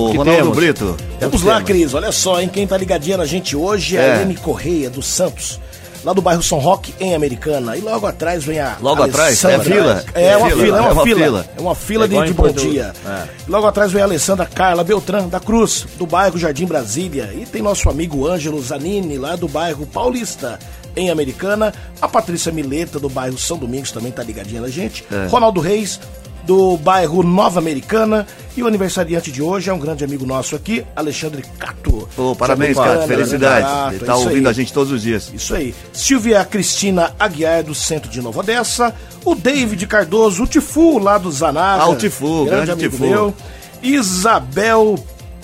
o Que Ronaldo temos? Brito. Vamos lá, Cris. Olha só, hein? Quem tá ligadinha na gente hoje é, É. a Helene Correia, dos Santos. Lá do bairro São Roque, em Americana. E logo atrás vem a. Logo atrás? É fila? É, É uma fila, é uma, é uma fila. fila. É uma fila É de, de bom dia. É. Logo atrás vem a Alessandra Carla Beltrán, da Cruz, do bairro Jardim Brasília. E tem nosso amigo Ângelo Zanini, lá do bairro Paulista, em Americana. A Patrícia Mileta, do bairro São Domingos, também tá ligadinha na gente. É. Ronaldo Reis, do bairro Nova Americana. E o aniversariante de hoje é um grande amigo nosso aqui, Alexandre Cato. Pô, parabéns? Felicidades. Cato, Ele é tá isso ouvindo aí. a gente todos os dias. Isso aí. Silvia Cristina Aguiar, do centro de Nova Odessa. O David Cardoso, o Tifu, lá do Zanaga. Ah, o Tifu, grande amigo Tifu. meu. Isabel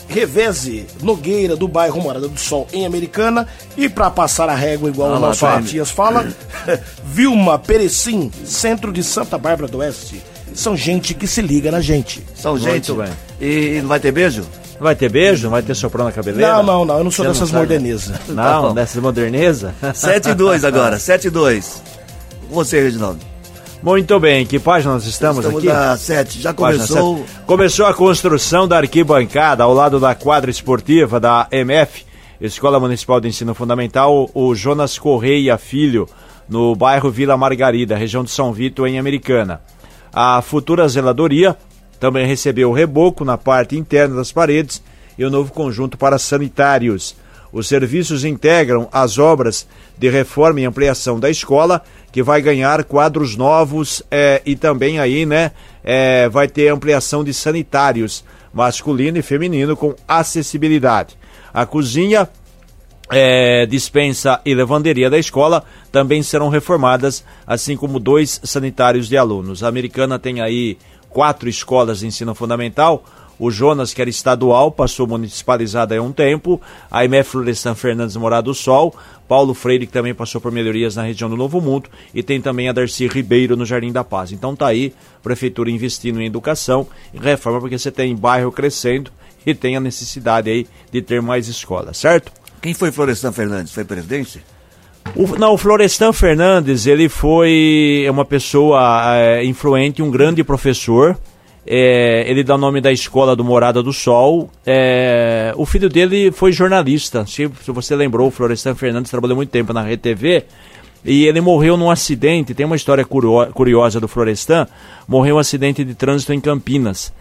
Reveze Nogueira, do bairro Morada do Sol, em Americana. E para passar a régua, igual Ah o nosso tá. Matias fala, Vilma Perecim, centro de Santa Bárbara do Oeste. São gente que se liga na gente. São gente. bem. E, e não vai ter beijo? Vai ter beijo? Não vai ter soprão na cabeleira? Não, não, não, eu não sou Você dessas. Tá Não, bom. dessa moderneza? 7 e 2 agora, 7 e 2. Você, Reginaldo. Muito bem, que página nós estamos, Estamos aqui? na 7. Já começou. sete. Começou a construção da arquibancada ao lado da quadra esportiva da MF, Escola Municipal de Ensino Fundamental, o Jonas Correia Filho, no bairro Vila Margarida, região de São Vito, em Americana. A futura zeladoria também recebeu reboco na parte interna das paredes e o novo conjunto para sanitários. Os serviços integram as obras de reforma e ampliação da escola, que vai ganhar quadros novos eh, e também aí, né, eh, vai ter ampliação de sanitários masculino e feminino com acessibilidade. A cozinha é, dispensa e lavanderia da escola também serão reformadas, assim como dois sanitários de alunos. A americana tem aí quatro escolas de ensino fundamental. O Jonas, que era estadual, passou municipalizada há um tempo. A MF Florestan Fernandes Morado do Sol. Paulo Freire, que também passou por melhorias na região do Novo Mundo. E tem também a Darcy Ribeiro no Jardim da Paz. Então tá aí, Prefeitura investindo em educação e reforma, porque você tem bairro crescendo e tem a necessidade aí de ter mais escolas, certo? Quem foi Florestan Fernandes? Foi presidente? O, não, o Florestan Fernandes, ele foi uma pessoa é, influente, um grande professor. É, ele dá o nome da escola do Morada do Sol. É, o filho dele foi jornalista. Se, se você lembrou, o Florestan Fernandes trabalhou muito tempo na RTV. E ele morreu num acidente. Tem uma história curio- curiosa do Florestan. Morreu um acidente de trânsito em Campinas.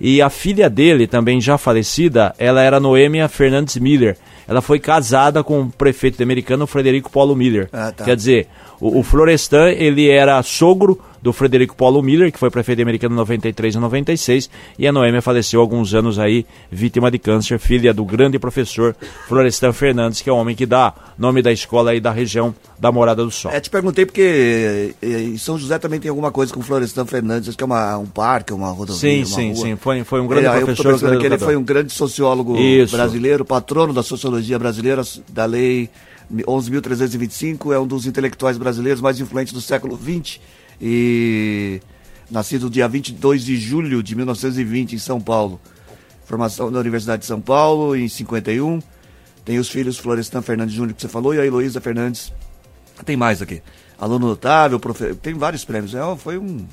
E a filha dele, também já falecida, ela era Noêmia Fernandes Miller. Ela foi casada com o prefeito americano Frederico Paulo Miller. Ah, tá. Quer dizer, o, o Florestan, ele era sogro do Frederico Paulo Miller, que foi prefeito americano em 93 e 96, e a Noêmia faleceu há alguns anos aí, vítima de câncer, filha do grande professor Florestan Fernandes, que é o homem que dá nome da escola aí da região da Morada do Sol. É, te perguntei porque eh, em São José também tem alguma coisa com Florestan Fernandes, acho que é uma, um parque, uma rodovia. sim, uma sim, rua. sim, foi, foi um grande É, eu professor. pensando grande que ele foi um grande sociólogo Isso. brasileiro, patrono da sociologia brasileira, da lei 11.325, é um dos intelectuais brasileiros mais influentes do século XX e nascido dia 22 de julho de 1920 em São Paulo. Formação na Universidade de São Paulo em 51. Tem os filhos Florestan Fernandes Júnior que você falou e a Heloísa Fernandes. Tem mais aqui. Aluno notável, profe... tem vários prêmios. É, foi um,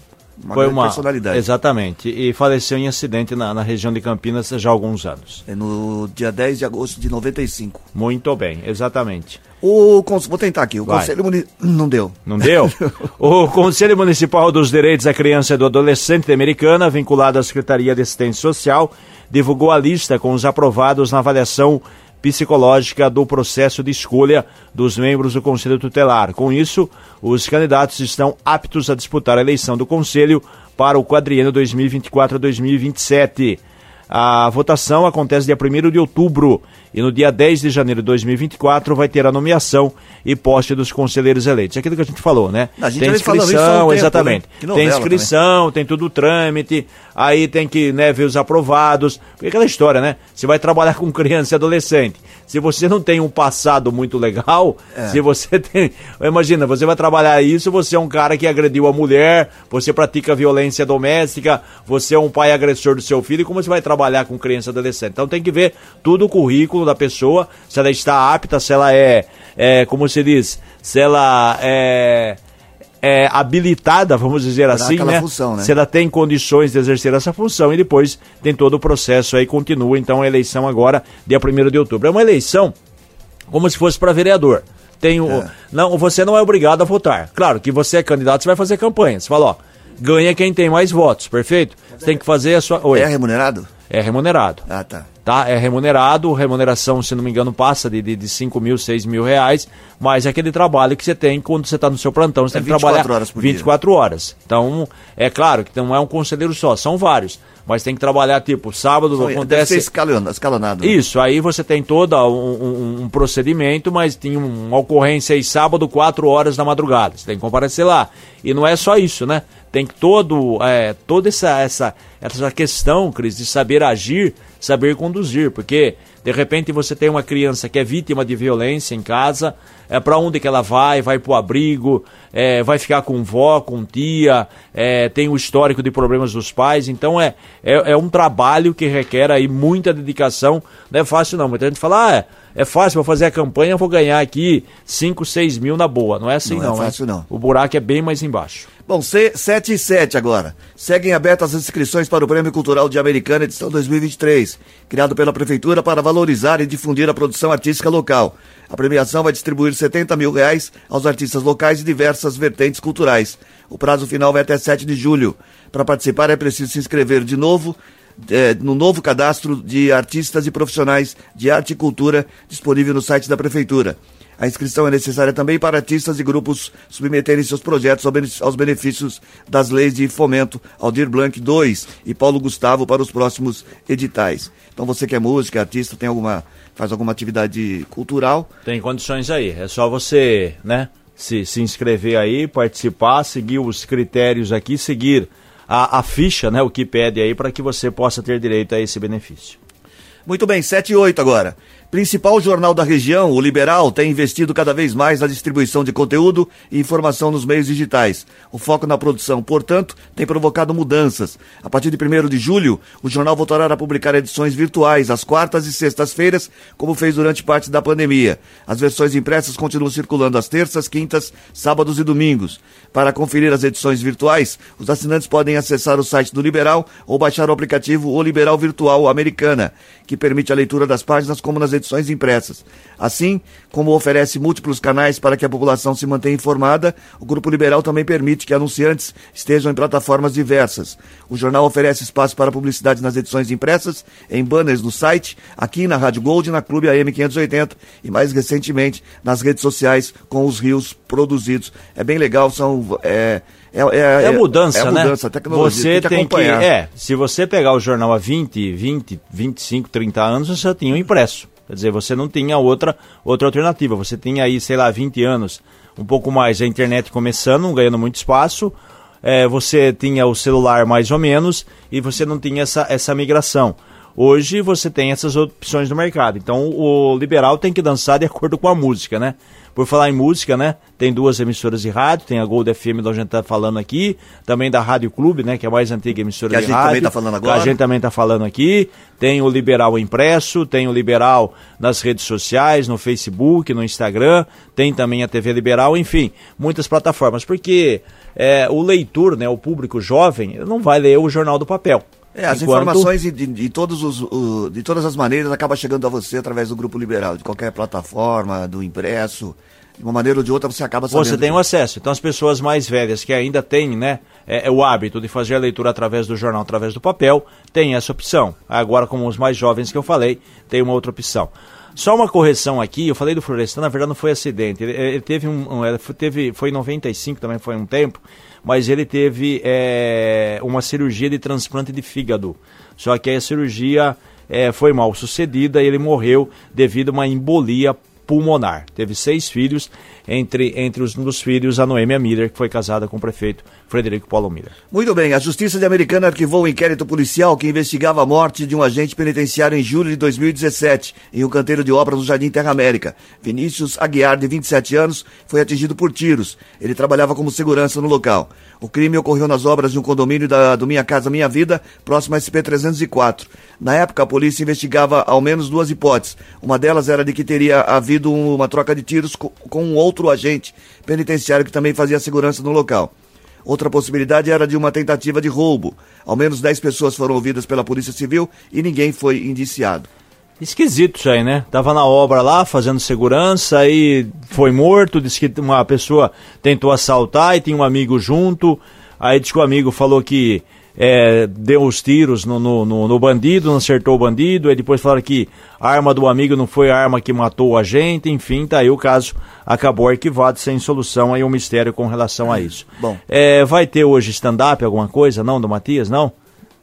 uma Foi uma personalidade. Exatamente. E faleceu em acidente na, na região de Campinas já há alguns anos. É no dia 10 de agosto de 95. Muito bem, exatamente. O Vou tentar aqui. O Vai. Conselho Muni... Não deu. Não deu? o Conselho Municipal dos Direitos da Criança e do Adolescente Americana, vinculado à Secretaria de Assistência Social, divulgou a lista com os aprovados na avaliação psicológica do processo de escolha dos membros do Conselho Tutelar. Com isso, os candidatos estão aptos a disputar a eleição do Conselho para o quadriênio 2024 a 2027. A votação acontece dia 1 de outubro e no dia 10 de janeiro de 2024 vai ter a nomeação e poste dos conselheiros eleitos. É Aquilo que a gente falou, né? A gente tem um inscrição, tempo, exatamente. né? Tem inscrição, tem tudo o trâmite, aí tem que né, ver os aprovados. Porque aquela história, né? Você vai trabalhar com criança e adolescente. Se você não tem um passado muito legal, É. se você tem. Imagina, você vai trabalhar isso, você é um cara que agrediu a mulher, você pratica violência doméstica, você é um pai agressor do seu filho, como você vai trabalhar com criança e adolescente? Então tem que ver tudo o currículo da pessoa, se ela está apta, se ela é, é como se diz, se ela é, é habilitada, vamos dizer Pra assim, né? função, né? Se ela tem condições de exercer essa função e depois tem todo o processo aí, continua então a eleição agora, dia 1 de outubro. É uma eleição como se fosse para vereador. Tem o, É. não, você não é obrigado a votar. Claro que você é candidato, você vai fazer campanha. Você fala, ó, ganha quem tem mais votos, perfeito? Você tem que fazer a sua. Oi. É remunerado? É remunerado. Ah, tá. Tá? É remunerado, remuneração, se não me engano, passa de, de, de 5 mil, 6 mil reais, mas é aquele trabalho que você tem quando você está no seu plantão, você É tem que 24 trabalhar horas por dia. 24 horas. Então, é claro que não é um conselheiro só, são vários, mas tem que trabalhar, tipo, sábado Deve ser acontece... escalon- escalonado. né? Isso, aí você tem todo um, um- um procedimento, mas tem um- uma ocorrência aí sábado, 4 horas da madrugada. Você tem que comparecer lá. E não é só isso, né? Tem todo, é, toda essa, essa, essa questão, Cris, de saber agir, saber conduzir, porque de repente você tem uma criança que é vítima de violência em casa, é para onde que ela vai? Vai pro abrigo, é, vai ficar com vó, com tia, é, tem o histórico de problemas dos pais, então é, é, é um trabalho que requer aí muita dedicação, não é fácil não, muita gente fala, ah, é, é fácil, vou fazer a campanha, vou ganhar aqui 5, 6 mil na boa, não é assim Não é não, né? fácil, não. O buraco é bem mais embaixo. Bom, C- 7 e 7 agora. Seguem abertas as inscrições para o Prêmio Cultural de Americana edição 2023, criado pela Prefeitura para valorizar e difundir a produção artística local. A premiação vai distribuir 70 mil reais aos artistas locais de diversas vertentes culturais. O prazo final vai até 7 de julho. Para participar é preciso se inscrever de novo eh, no novo cadastro de artistas e profissionais de arte e cultura disponível no site da Prefeitura. A inscrição é necessária também para artistas e grupos submeterem seus projetos aos benefícios das leis de fomento Aldir Blanc II e Paulo Gustavo para os próximos editais. Então você que é músico, é artista, tem alguma, faz alguma atividade cultural, Tem condições aí, é só você, né, se, se inscrever aí, participar, seguir os critérios aqui, seguir a, a ficha, né, o que pede aí para que você possa ter direito a esse benefício. Muito bem, 7 e 8 agora. Principal jornal da região, o Liberal, tem investido cada vez mais na distribuição de conteúdo e informação nos meios digitais. O foco na produção, portanto, tem provocado mudanças. A partir de 1 de julho, o jornal voltará a publicar edições virtuais às quartas e sextas-feiras, como fez durante parte da pandemia. As versões impressas continuam circulando às terças, quintas, sábados e domingos. Para conferir as edições virtuais, os assinantes podem acessar o site do Liberal ou baixar o aplicativo O Liberal Virtual Americana, que permite a leitura das páginas como nas edições impressas. Assim, como oferece múltiplos canais para que a população se mantenha informada, o Grupo Liberal também permite que anunciantes estejam em plataformas diversas. O jornal oferece espaço para publicidade nas edições impressas, em banners no site, aqui na Rádio Gold, na Clube AM 580 e mais recentemente nas redes sociais com os rios produzidos. É bem legal, são. É, é, É, mudança, é a né? mudança, a tecnologia. Você tem que, acompanhar. é, se você pegar o jornal há 20, 20, 25, 30 anos, você já tinha o impresso. Quer dizer, você não tinha outra, outra alternativa. Você tinha aí, sei lá, 20 anos, um pouco mais, a internet começando, ganhando muito espaço. é, você tinha o celular mais ou menos e você não tinha essa, essa migração. Hoje você tem essas opções no mercado. Então o liberal tem que dançar de acordo com a música, né? Por falar em música, né? Tem duas emissoras de rádio, tem a Gold FM, da gente tá falando aqui, também da Rádio Clube, né? Que é a mais antiga emissora Que a de gente rádio. também tá falando agora. A gente também tá falando aqui. Tem o Liberal Impresso, tem o Liberal nas redes sociais, no Facebook, no Instagram, tem também a TV Liberal, enfim, muitas plataformas. Porque é, o leitor, né? O público jovem, não vai ler o jornal do papel. É, as Enquanto- informações de, de, de todos os, o- de todas as maneiras acabam chegando a você através do Grupo Liberal, de qualquer plataforma, do impresso. De uma maneira ou de outra você acaba sabendo. Você tem o acesso. Então as pessoas mais velhas que ainda têm né, é, é o hábito de fazer a leitura através do jornal, através do papel, tem essa opção. Agora, como os mais jovens que eu falei, tem uma outra opção. Só uma correção aqui, eu falei do Florestan, na verdade não foi acidente. Ele, ele teve um. um- ele teve, foi em 95 também, foi um tempo, mas ele teve é, uma cirurgia de transplante de fígado. Só que aí a cirurgia é, foi mal sucedida e ele morreu devido a uma embolia pulmonar. Teve seis filhos, entre, entre os um dos filhos a Noêmia Miller, que foi casada com o prefeito Frederico Paulo Miller. Muito bem, a Justiça de Americana arquivou um inquérito policial que investigava a morte de um agente penitenciário em julho de 2017, em um canteiro de obras no Jardim Terra América. Vinícius Aguiar, de 27 anos, foi atingido por tiros. Ele trabalhava como segurança no local. O crime ocorreu nas obras de um condomínio da, do Minha Casa Minha Vida, próximo à SP-304. Na época, a polícia investigava ao menos duas hipóteses. Uma delas era de que teria havido um- uma troca de tiros co- com um outro agente penitenciário que também fazia segurança no local. Outra possibilidade era de uma tentativa de roubo. Ao menos 10 pessoas foram ouvidas pela Polícia Civil e ninguém foi indiciado. Esquisito isso aí, né? Tava na obra lá, fazendo segurança, aí foi morto, disse que uma pessoa tentou assaltar e tinha um amigo junto. Aí disse que o amigo falou que é, deu os tiros no, no, no, no, bandido, não acertou o bandido, aí depois falaram que a arma do amigo não foi a arma que matou o agente, enfim, tá aí o caso acabou arquivado sem solução, aí um mistério com relação a isso. Bom. É, vai ter hoje stand-up, alguma coisa, não, do Matias, não?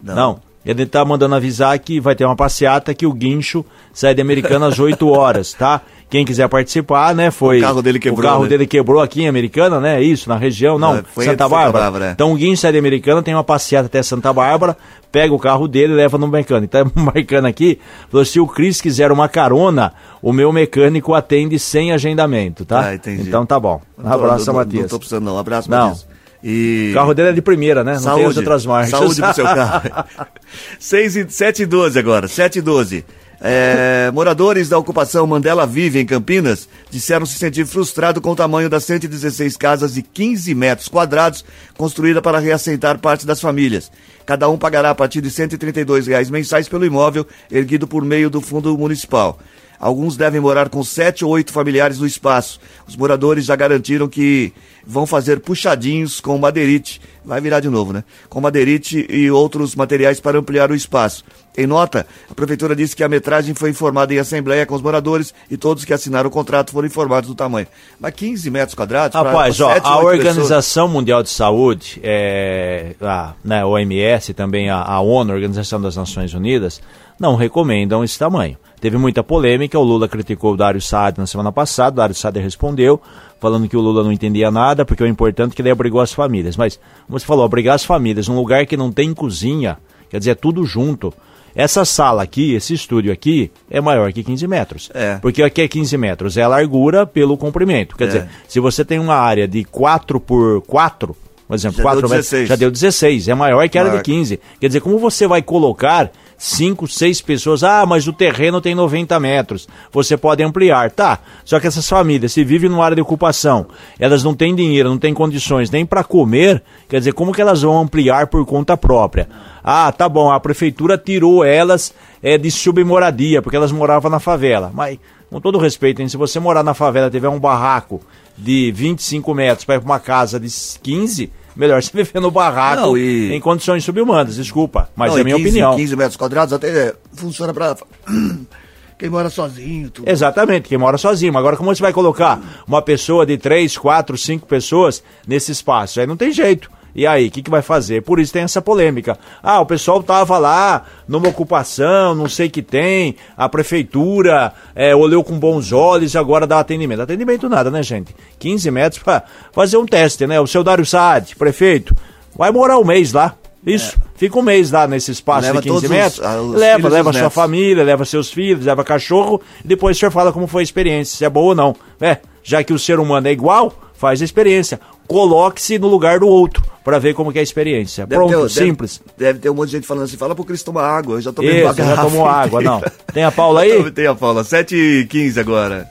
Não. não. Ele tá mandando avisar que vai ter uma passeata que o guincho sai de Americana às 8 horas, tá? Quem quiser participar, né? Foi. O carro dele quebrou. O carro né? dele quebrou aqui em Americana, né? Isso, na região, não. É, foi Santa de Santa Bárbara. Bárbara, é. Então o guincho sai de Americana, tem uma passeata até Santa Bárbara, pega o carro dele e leva no mecânico. Então, marcando aqui, falou: se o Cris quiser uma carona, o meu mecânico atende sem agendamento, tá? Ah, entendi. Então tá bom. Um Não abraço, não, Matias. Não tô precisando, não. Abraço, Não. Matias. E... O carro dele é de primeira, né? Não Saúde. tem as outras marcas. Saúde pro seu carro. 6 e, 7 e 12 agora, 7 e 12. É, moradores da ocupação Mandela Vive, em Campinas, disseram se sentir frustrado com o tamanho das 116 casas de 15 metros quadrados construída para reassentar parte das famílias. Cada um pagará a partir de 132 reais mensais pelo imóvel erguido por meio do fundo municipal. Alguns devem morar com sete ou oito familiares no espaço. Os moradores já garantiram que vão fazer puxadinhos com madeirite, vai virar de novo, né? Com madeirite e outros materiais para ampliar o espaço. Em nota, a prefeitura disse que a metragem foi informada em assembleia com os moradores e todos que assinaram o contrato foram informados do tamanho. Mas 15 metros quadrados? Rapaz, pra ó, sete, a oito pessoas? Organização Mundial de Saúde, é, a né, OMS, também a, a ONU, Organização das Nações Unidas, não recomendam esse tamanho. Teve muita polêmica, o Lula criticou o Dário Saad na semana passada, o Dário Saad respondeu, falando que o Lula não entendia nada, porque o importante é que ele abrigou as famílias. Mas, como você falou, abrigar as famílias num lugar que não tem cozinha, quer dizer, é tudo junto. Essa sala aqui, esse estúdio aqui, é maior que 15 metros. É. Porque aqui é 15 metros, é a largura pelo comprimento. Quer É. dizer, se você tem uma área de 4 por 4, por exemplo, Já 4 deu metros, 16. já deu 16, é maior que a área de 15. Quer dizer, como você vai colocar 5, 6 pessoas? Ah, mas o terreno tem 90 metros, você pode ampliar. Tá, só que essas famílias, se vivem numa área de ocupação, elas não têm dinheiro, não têm condições nem para comer, quer dizer, como que elas vão ampliar por conta própria? Ah, tá bom, a prefeitura tirou elas é, de submoradia, porque elas moravam na favela. Mas, com todo respeito, hein, se você morar na favela tiver um barraco de 25 metros para ir para uma casa de 15, melhor você viver no barraco Não, e- em condições subhumanas, desculpa, mas Não, é a minha 15, opinião. 15 metros quadrados até é, funciona pra quem mora sozinho. Tudo. Exatamente, quem mora sozinho. Mas agora, como você vai colocar uma pessoa de três, quatro, cinco pessoas nesse espaço? Aí não tem jeito. E aí, o que, que vai fazer? Por isso tem essa polêmica. Ah, o pessoal tava lá numa ocupação, não sei o que tem, a prefeitura é, olhou com bons olhos e agora dá atendimento. Atendimento nada, né, gente? 15 metros para fazer um teste, né? O seu Dário Saad, prefeito, vai morar um mês lá. Isso, fica um mês lá nesse espaço Leva de 15 todos os- metros. ah, os leva, leva sua netos. família, leva seus filhos, leva cachorro, e depois o senhor fala como foi a experiência, se é boa ou não. É, já que o ser humano é igual, faz a experiência. Coloque-se no lugar do outro, para ver como que é a experiência. Deve Pronto, ter- deve- simples. Deve, ter um monte de gente falando assim, fala pro Cris tomar água, eu já tô bebendo Isso, uma já garrafa tomou água, não. Tem a Paula aí? Tem a Paula, 7 e 15 agora.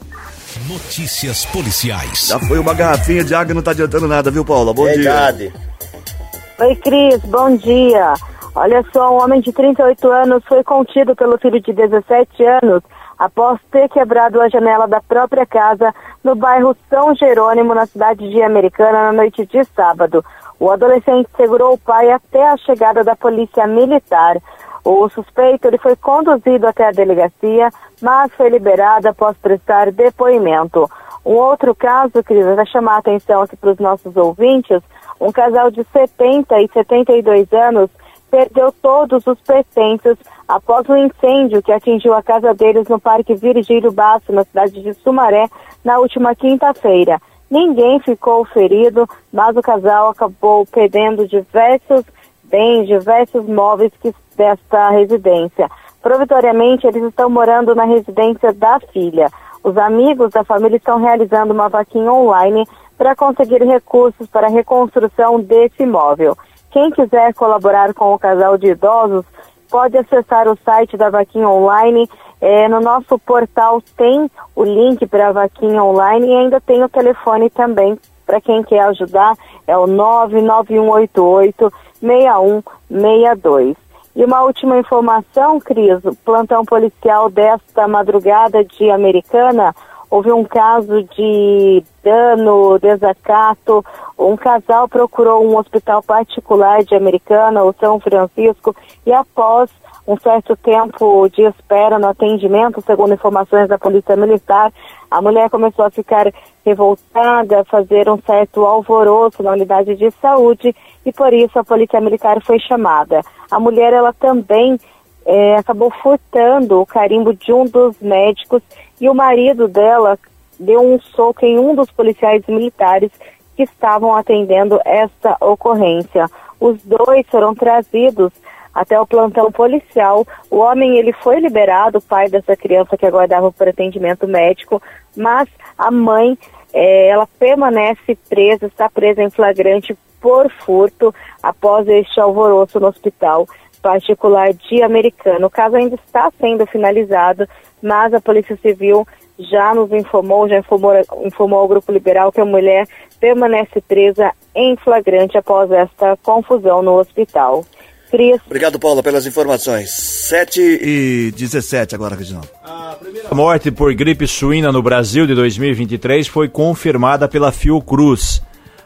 Notícias policiais. Já foi uma garrafinha de água, não tá adiantando nada, viu, Paula? Bom dia. Verdade. Oi, Cris, bom dia. Olha só, um homem de 38 anos foi contido pelo filho de 17 anos após ter quebrado a janela da própria casa no bairro São Jerônimo, na cidade de Americana, na noite de sábado. O adolescente segurou o pai até a chegada da polícia militar. O suspeito ele foi conduzido até a delegacia, mas foi liberado após prestar depoimento. Um outro caso, Cris, vai chamar a atenção aqui para os nossos ouvintes, um casal de 70 e 72 anos perdeu todos os pertences após um incêndio que atingiu a casa deles no Parque Virgílio Basso, na cidade de Sumaré, na última quinta-feira. Ninguém ficou ferido, mas o casal acabou perdendo diversos bens, diversos móveis que, desta residência. Provisoriamente, eles estão morando na residência da filha. Os amigos da família estão realizando uma vaquinha online para conseguir recursos para a reconstrução desse imóvel. Quem quiser colaborar com o casal de idosos pode acessar o site da Vaquinha Online. É, no nosso portal tem o link para a Vaquinha Online e ainda tem o telefone também para quem quer ajudar. É o 99188 6162. E uma última informação, Cris, plantão policial desta madrugada de Americana, houve um caso de dano, desacato. Um casal procurou um hospital particular de Americana, o São Francisco, e após um certo tempo de espera no atendimento, segundo informações da Polícia Militar, a mulher começou a ficar revoltada, a fazer um certo alvoroço na unidade de saúde e por isso a Polícia Militar foi chamada. A mulher, ela também é, acabou furtando o carimbo de um dos médicos e o marido dela deu um soco em um dos policiais militares que estavam atendendo esta ocorrência. Os dois foram trazidos até o plantão policial. O homem ele foi liberado, o pai dessa criança que aguardava por atendimento médico, mas a mãe é, ela permanece presa, está presa em flagrante por furto após este alvoroço no hospital particular de Americano. O caso ainda está sendo finalizado, mas a Polícia Civil já nos informou, já informou, informou ao Grupo Liberal que a mulher permanece presa em flagrante após esta confusão no hospital. Cris. Obrigado, Paula, pelas informações. 7 e 17 agora, Reginaldo. A morte por gripe suína no Brasil de 2023 foi confirmada pela Fiocruz.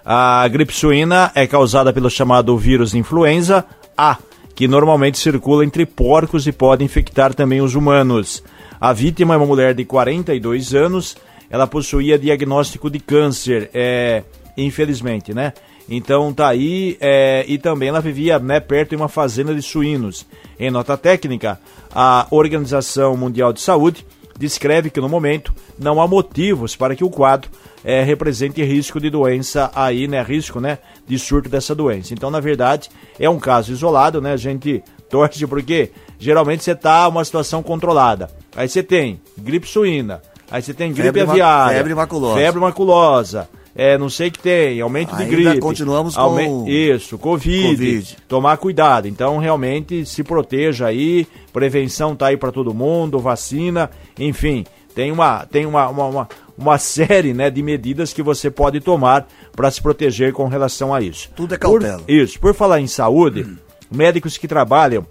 A gripe suína é causada pelo chamado vírus influenza A, que normalmente circula entre porcos e pode infectar também os humanos. A vítima é uma mulher de 42 anos, ela possuía diagnóstico de câncer, é, infelizmente, né? Então tá aí, é, e também ela vivia né, perto de uma fazenda de suínos. Em nota técnica, a Organização Mundial de Saúde descreve que no momento não há motivos para que o quadro é, represente risco de doença aí, né? Risco, né? De surto dessa doença. Então, na verdade, é um caso isolado, né? A gente torce porque geralmente você tá uma situação controlada. Aí você tem gripe suína, aí você tem gripe febre aviária, febre maculosa. Febre maculosa é, não sei que tem, aumento Ainda de gripe. continuamos com... Isso, COVID, COVID, Tomar cuidado. Então, realmente, se proteja aí. Prevenção tá aí para todo mundo, vacina, enfim. Tem uma, tem uma, uma, uma, uma série né, de medidas que você pode tomar para se proteger com relação a isso. Tudo é cautela. Por, isso. Por falar em saúde, hum. médicos que trabalham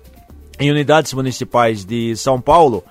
em unidades municipais de São Paulo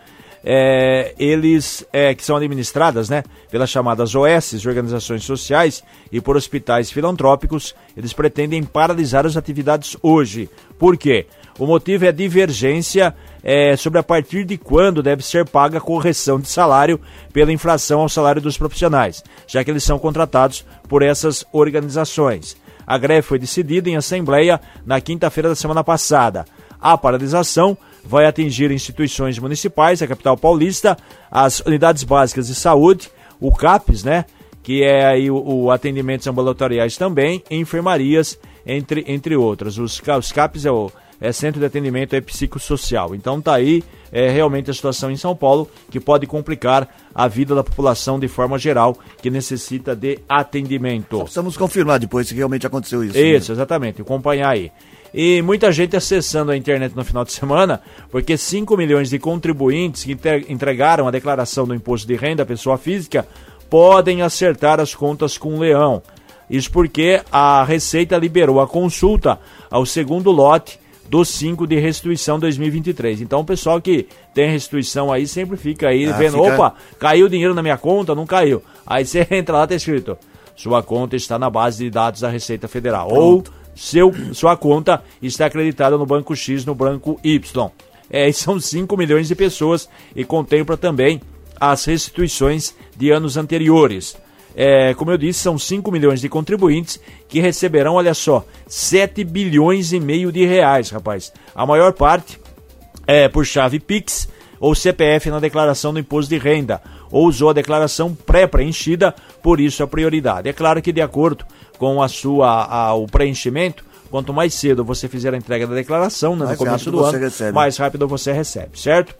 é, eles é, que são administradas né, pelas chamadas OS, organizações sociais, e por hospitais filantrópicos, eles pretendem paralisar as atividades hoje. Por quê? O motivo é divergência é, sobre a partir de quando deve ser paga a correção de salário pela inflação ao salário dos profissionais, já que eles são contratados por essas organizações. A greve foi decidida em assembleia na quinta-feira da semana passada. A paralisação vai atingir instituições municipais, a capital paulista, as unidades básicas de saúde, o CAPES, né? Que é aí o, o atendimentos ambulatoriais também, enfermarias, entre, entre outras. Os, os CAPES é o é Centro de Atendimento é Psicossocial. Então tá aí é, realmente a situação em São Paulo que pode complicar a vida da população de forma geral que necessita de atendimento. Só precisamos confirmar depois se realmente aconteceu isso. Isso, né? exatamente, acompanhar aí e muita gente acessando a internet no final de semana, porque 5 milhões de contribuintes que entregaram a declaração do imposto de renda à pessoa física podem acertar as contas com o leão. Isso porque a Receita liberou a consulta ao segundo lote do 5 de restituição 2023. Então o pessoal que tem restituição aí sempre fica aí ah, vendo, fica... opa, caiu dinheiro na minha conta, não caiu. Aí você entra lá, tá escrito, sua conta está na base de dados da Receita Federal. Pronto. Ou seu, sua conta está acreditada no banco X, no banco Y. É, são 5 milhões de pessoas e contempla também as restituições de anos anteriores. É, como eu disse, são 5 milhões de contribuintes que receberão, olha só, 7 bilhões e meio de reais, rapaz. A maior parte é por chave Pix ou CPF na declaração do imposto de renda, ou usou a declaração pré-preenchida, por isso a prioridade. É claro que de acordo com a sua, a, o preenchimento, quanto mais cedo você fizer a entrega da declaração, né, no começo do ano, recebe. mais rápido você recebe, certo?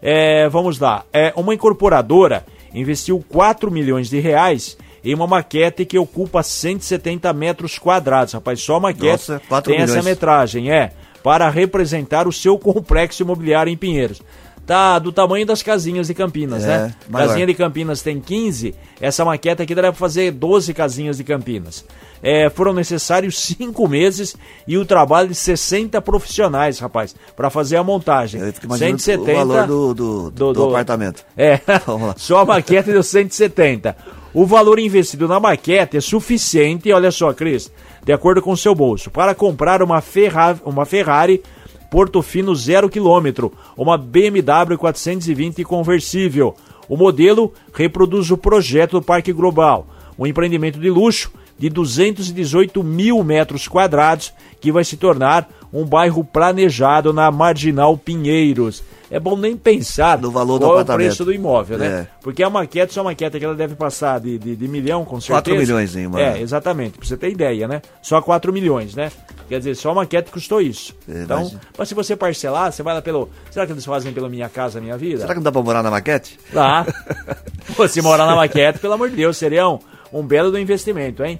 É, vamos lá. É, uma incorporadora investiu 4 milhões de reais em uma maquete que ocupa 170 metros quadrados. Rapaz, só a maquete Nossa, tem milhões. essa metragem, é, para representar o seu complexo imobiliário em Pinheiros. Tá do tamanho das casinhas de Campinas, É, né? maior. Casinha de Campinas tem 15, essa maquete aqui dá pra fazer 12 casinhas de Campinas. É, foram necessários 5 meses e o trabalho de 60 profissionais, rapaz, pra fazer a montagem. Eu fico imaginando 170 o valor do, do, do, do apartamento. É, só a maquete deu 170. O valor investido na maquete é suficiente, olha só, Cris, de acordo com o seu bolso, para comprar uma, Ferra, uma Ferrari Portofino 0 km, uma BMW 420 conversível. O modelo reproduz o projeto do Parque Global, um empreendimento de luxo de 218 mil metros quadrados que vai se tornar um bairro planejado na Marginal Pinheiros. É bom nem pensar No valor do qual é o apartamento. preço do imóvel, né? É. Porque a maquete, só a maquete que ela deve passar de, de, de milhão, com certeza. Quatro milhões em uma- É, exatamente, pra você ter ideia, né? Só 4 milhões, né? Quer dizer, só a maquete custou isso. É, então, imagina. mas se você parcelar, você vai lá pelo. Será que eles fazem pelo Minha Casa Minha Vida? Será que não dá pra morar na maquete? Dá. Pô, se morar na maquete, pelo amor de Deus, seria um, um belo do investimento, hein?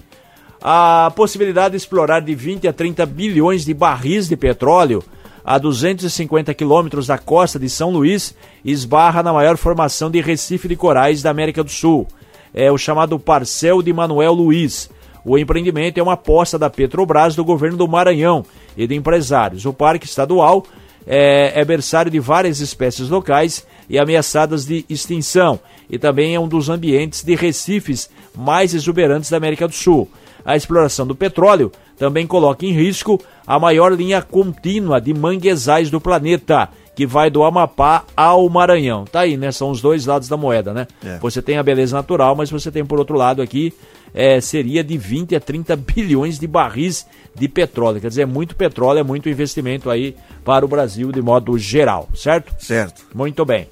A possibilidade de explorar de 20 a 30 bilhões de barris de petróleo a 250 quilômetros da costa de São Luís esbarra na maior formação de recife de corais da América do Sul. É o chamado Parcel de Manuel Luiz. O empreendimento é uma aposta da Petrobras do governo do Maranhão e de empresários. O parque estadual é, é berçário de várias espécies locais e ameaçadas de extinção, e também é um dos ambientes de recifes mais exuberantes da América do Sul. A exploração do petróleo também coloca em risco a maior linha contínua de manguezais do planeta, que vai do Amapá ao Maranhão. Tá aí, né? São os dois lados da moeda, né? É. Você tem a beleza natural, mas você tem por outro lado aqui, é, seria de 20 a 30 bilhões de barris de petróleo. Quer dizer, é muito petróleo, é muito investimento aí para o Brasil de modo geral, certo? Certo. Muito bem.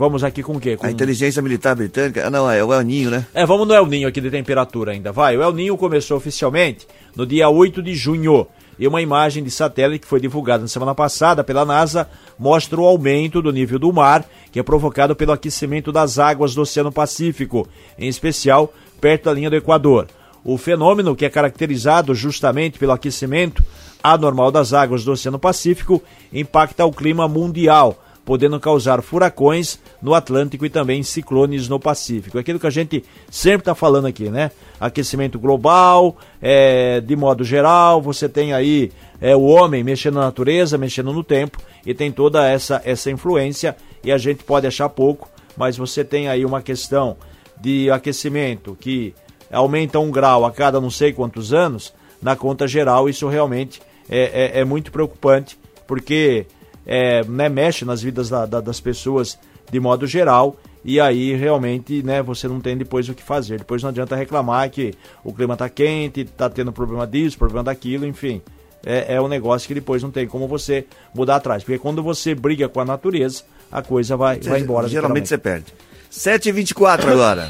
Vamos aqui com o quê? Com... A inteligência militar britânica. Ah, não, é o El Ninho, né? É, vamos no El Ninho aqui de temperatura ainda, vai. O El Ninho começou oficialmente no dia 8 de junho. E uma imagem de satélite que foi divulgada na semana passada pela NASA mostra o aumento do nível do mar, que é provocado pelo aquecimento das águas do Oceano Pacífico, em especial perto da linha do Equador. O fenômeno, que é caracterizado justamente pelo aquecimento anormal das águas do Oceano Pacífico, impacta o clima mundial podendo causar furacões no Atlântico e também ciclones no Pacífico. Aquilo que a gente sempre está falando aqui, né? Aquecimento global, é, de modo geral, você tem aí é, o homem mexendo na natureza, mexendo no tempo, e tem toda essa, essa influência, e a gente pode achar pouco, mas você tem aí uma questão de aquecimento que aumenta um grau a cada não sei quantos anos, na conta geral, isso realmente é, é, é muito preocupante, porque é, né, mexe nas vidas da- da- das pessoas de modo geral e aí realmente né, você não tem depois o que fazer. Depois não adianta reclamar que o clima está quente, está tendo problema disso, problema daquilo, enfim. É, é um negócio que depois não tem como você mudar atrás. Porque quando você briga com a natureza, a coisa vai, vai embora. Geralmente você perde. 7h24 agora.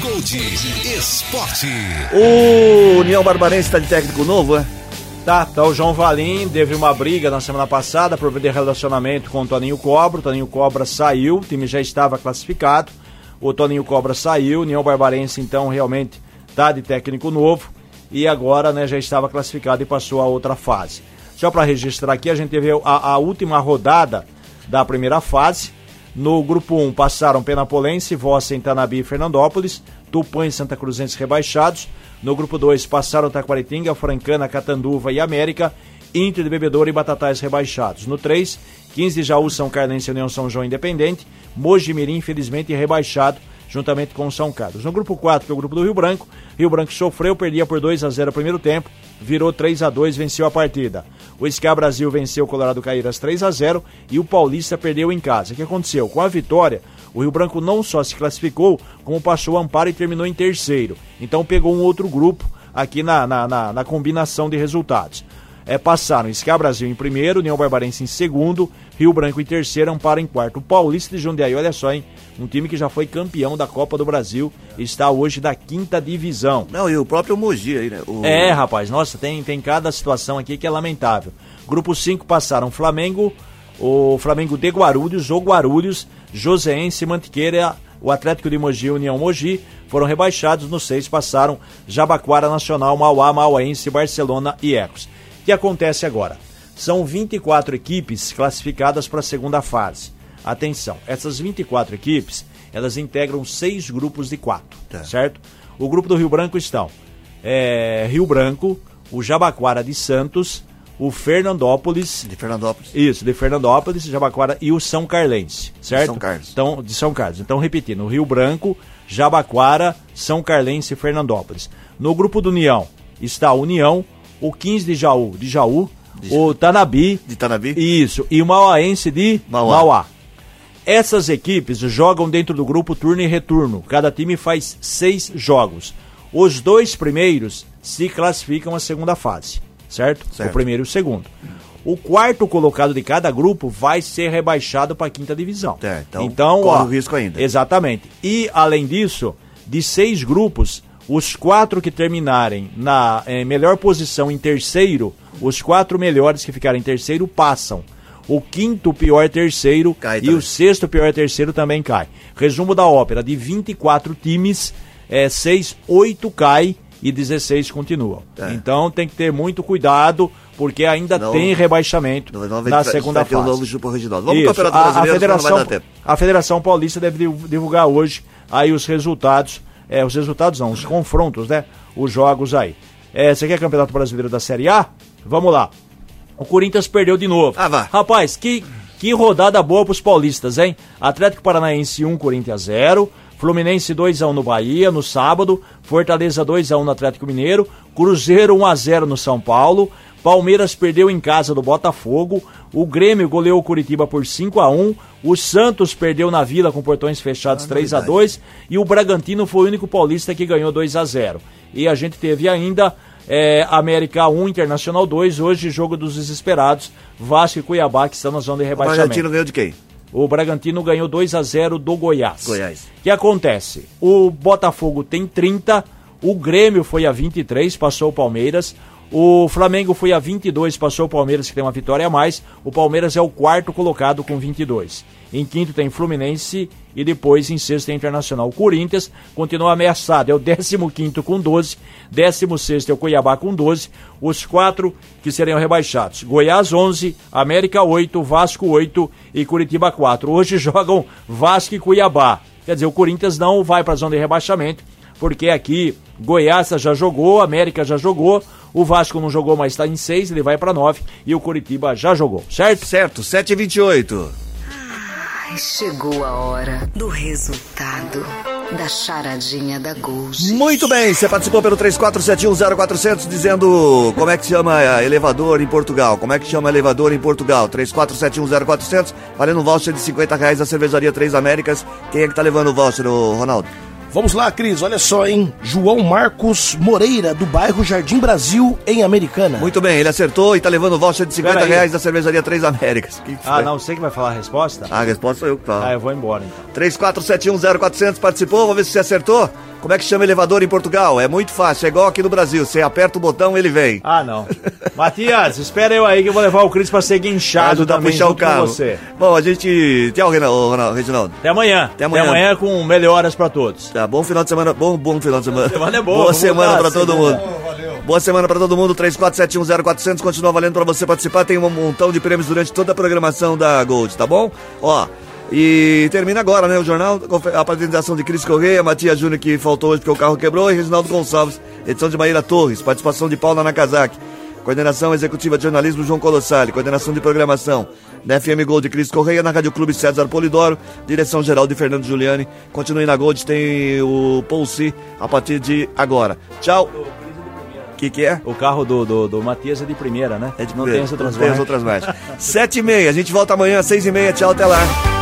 Gold Esporte. O União Barbarense está de técnico novo, é? Tá, tá o João Valim, teve uma briga na semana passada por de relacionamento com o Toninho Cobra. O Toninho Cobra saiu, o time já estava classificado. O Toninho Cobra saiu, o União Barbarense então realmente tá de técnico novo e agora né, já estava classificado e passou a outra fase. Só para registrar aqui, a gente teve a, a última rodada da primeira fase. No grupo 1 passaram Penapolense, Vossa em Tanabi e Fernandópolis, Tupã e Santa Cruzense rebaixados. No grupo 2 passaram Taquaritinga, Francana, Catanduva e América, Inter de Bebedouro e Batatais rebaixados. No 3, 15 de Jaú, São Carlense e União São João Independente, Mogi Mirim infelizmente rebaixado juntamente com São Carlos. No grupo 4, que é o grupo do Rio Branco, Rio Branco sofreu, perdia por 2 a 0 o primeiro tempo, virou 3 a 2 venceu a partida. O SCA Brasil venceu o Colorado Caíras 3 a 0 e o Paulista perdeu em casa. O que aconteceu? Com a vitória, o Rio Branco não só se classificou, como passou o Amparo e terminou em terceiro. Então pegou um outro grupo aqui na, na, na, na combinação de resultados. É, passaram SCA Brasil em primeiro, União Barbarense em segundo, Rio Branco em terceiro, Amparo em quarto. O Paulista de Jundiaí, olha só, hein? Um time que já foi campeão da Copa do Brasil, está hoje da quinta divisão. Não, e o próprio Mogi aí, né? O... É, rapaz, nossa, tem, tem cada situação aqui que é lamentável. Grupo 5 passaram Flamengo, o Flamengo de Guarulhos, o Guarulhos, Joseense, Mantiqueira, o Atlético de Mogi e União Mogi foram rebaixados. No 6 passaram Jabaquara Nacional, Mauá, Mauaense, Barcelona e Ecos. O que acontece agora? São 24 equipes classificadas para a segunda fase. Atenção, essas 24 equipes, elas integram seis grupos de quatro, Tá. certo? O grupo do Rio Branco estão é, Rio Branco, o Jabaquara de Santos, o Fernandópolis, De Fernandópolis. isso, de Fernandópolis, Jabaquara e o São Carlense, certo? São Carlos. Então, de São Carlos. Então, repetindo, Rio Branco, Jabaquara, São Carlense e Fernandópolis. No grupo do União está a União, o 15 de Jaú, de Jaú, o Tanabi, De Tanabi. isso, e o Mauaense de Mauá. Mauá. Essas equipes jogam dentro do grupo turno e retorno. Cada time faz seis jogos. Os dois primeiros se classificam à segunda fase, certo? Certo. O primeiro e o segundo. O quarto colocado de cada grupo vai ser rebaixado para a quinta divisão. É, então corre o risco ainda. Exatamente. E, além disso, de seis grupos, os quatro que terminarem na eh, melhor posição em terceiro, os quatro melhores que ficarem em terceiro passam. O quinto pior terceiro Cai e também. o sexto pior terceiro também cai. Resumo da ópera: de 24 times, é, 6, 8 cai e 16 continuam. É. Então tem que ter muito cuidado, porque ainda Senão- tem rebaixamento Não, não vai- na vai- segunda vai fase. novo. Vamos Isso, pro Campeonato a, a não vai Federação, a Federação Paulista deve div- divulgar hoje aí os resultados, é, os resultados não, os confrontos, né? Os jogos aí. É, você quer Campeonato Brasileiro da Série A? Vamos lá. O Corinthians perdeu de novo. Ah, vá. Rapaz, que, que rodada boa pros paulistas, hein? Atlético Paranaense 1, Corinthians 0. Fluminense 2x1 no Bahia, no sábado. Fortaleza 2x1 no Atlético Mineiro. Cruzeiro 1x0 no São Paulo. Palmeiras perdeu em casa do Botafogo. O Grêmio goleou o Curitiba por 5 a 1 O Santos perdeu na Vila com portões fechados 3 a 2 E o Bragantino foi o único paulista que ganhou 2 a 0 E a gente teve ainda é, América 1, Internacional 2. Hoje, jogo dos desesperados. Vasco e Cuiabá, que estão na zona de O rebaixamento. Bragantino ganhou de quem? O Bragantino ganhou 2 a 0 do Goiás. Goiás. O que acontece? O Botafogo tem 30, o Grêmio foi a 23, passou o Palmeiras. O Flamengo foi a 22, passou o Palmeiras, que tem uma vitória a mais. O Palmeiras é o quarto colocado com 22. Em quinto tem Fluminense e depois em sexto tem Internacional. O Corinthians continua ameaçado, é o 15 com 12, 16 é o Cuiabá com 12, os quatro que seriam rebaixados. Goiás 11, América 8, Vasco 8 e Curitiba 4. Hoje jogam Vasco e Cuiabá. Quer dizer, o Corinthians não vai para a zona de rebaixamento, porque aqui Goiás já jogou, América já jogou, o Vasco não jogou, mas está em 6, ele vai para 9 e o Curitiba já jogou, certo? Certo, 7h28. Ai, chegou a hora do resultado da charadinha da Gold. Muito bem, você participou pelo 34710400 dizendo como é que chama ah, elevador em Portugal. Como é que chama elevador em Portugal? 34710400, valendo um voucher de 50 reais da cervejaria Três Américas. Quem é que tá levando o voucher, Ronaldo? Vamos lá, Cris, olha só, hein? João Marcos Moreira, do bairro Jardim Brasil, em Americana. Muito bem, ele acertou e tá levando o voucher de 50 Pera aí. reais da cervejaria Três Américas. Que que Ah, foi? não, você que vai falar a resposta? A resposta sou eu que falo. Ah, eu vou embora então. 34710400 participou, vamos ver se você acertou. Como é que chama elevador em Portugal? É muito fácil, é igual aqui no Brasil. Você aperta o botão, ele vem. Ah, não. Matias, espera eu aí que eu vou levar o Cris pra ser guinchado Ajudar a também puxar o carro. você. Bom, a gente. Tchau, Renan- ô, Ronaldo, Reginaldo. Até amanhã. Até amanhã. com melhoras pra todos. Tá, bom final de semana. Bom, bom final de semana. Semana é boa, Boa semana pra todo segunda. mundo. Boa semana pra todo mundo. 34710400 continua valendo pra você participar. Tem um montão de prêmios durante toda a programação da Gold, tá bom? Ó. E termina agora, né? O jornal, a apresentação de Cris Correia, Matias Júnior, que faltou hoje porque o carro quebrou, e Reginaldo Gonçalves, edição de Maíra Torres, participação de Paula Nakazaki, coordenação executiva de jornalismo João Colossali, coordenação de programação da FM Gold de Cris Correia, na Rádio Clube César Polidoro, direção geral de Fernando Giuliani. Continue na Gold, tem o Pulse a partir de agora. Tchau. O que, que é? O carro do, do, do Matias é de primeira, né? É de não tem as outras tem as outras marcas. Sete e meia, a gente volta amanhã, seis e meia. Tchau, até lá.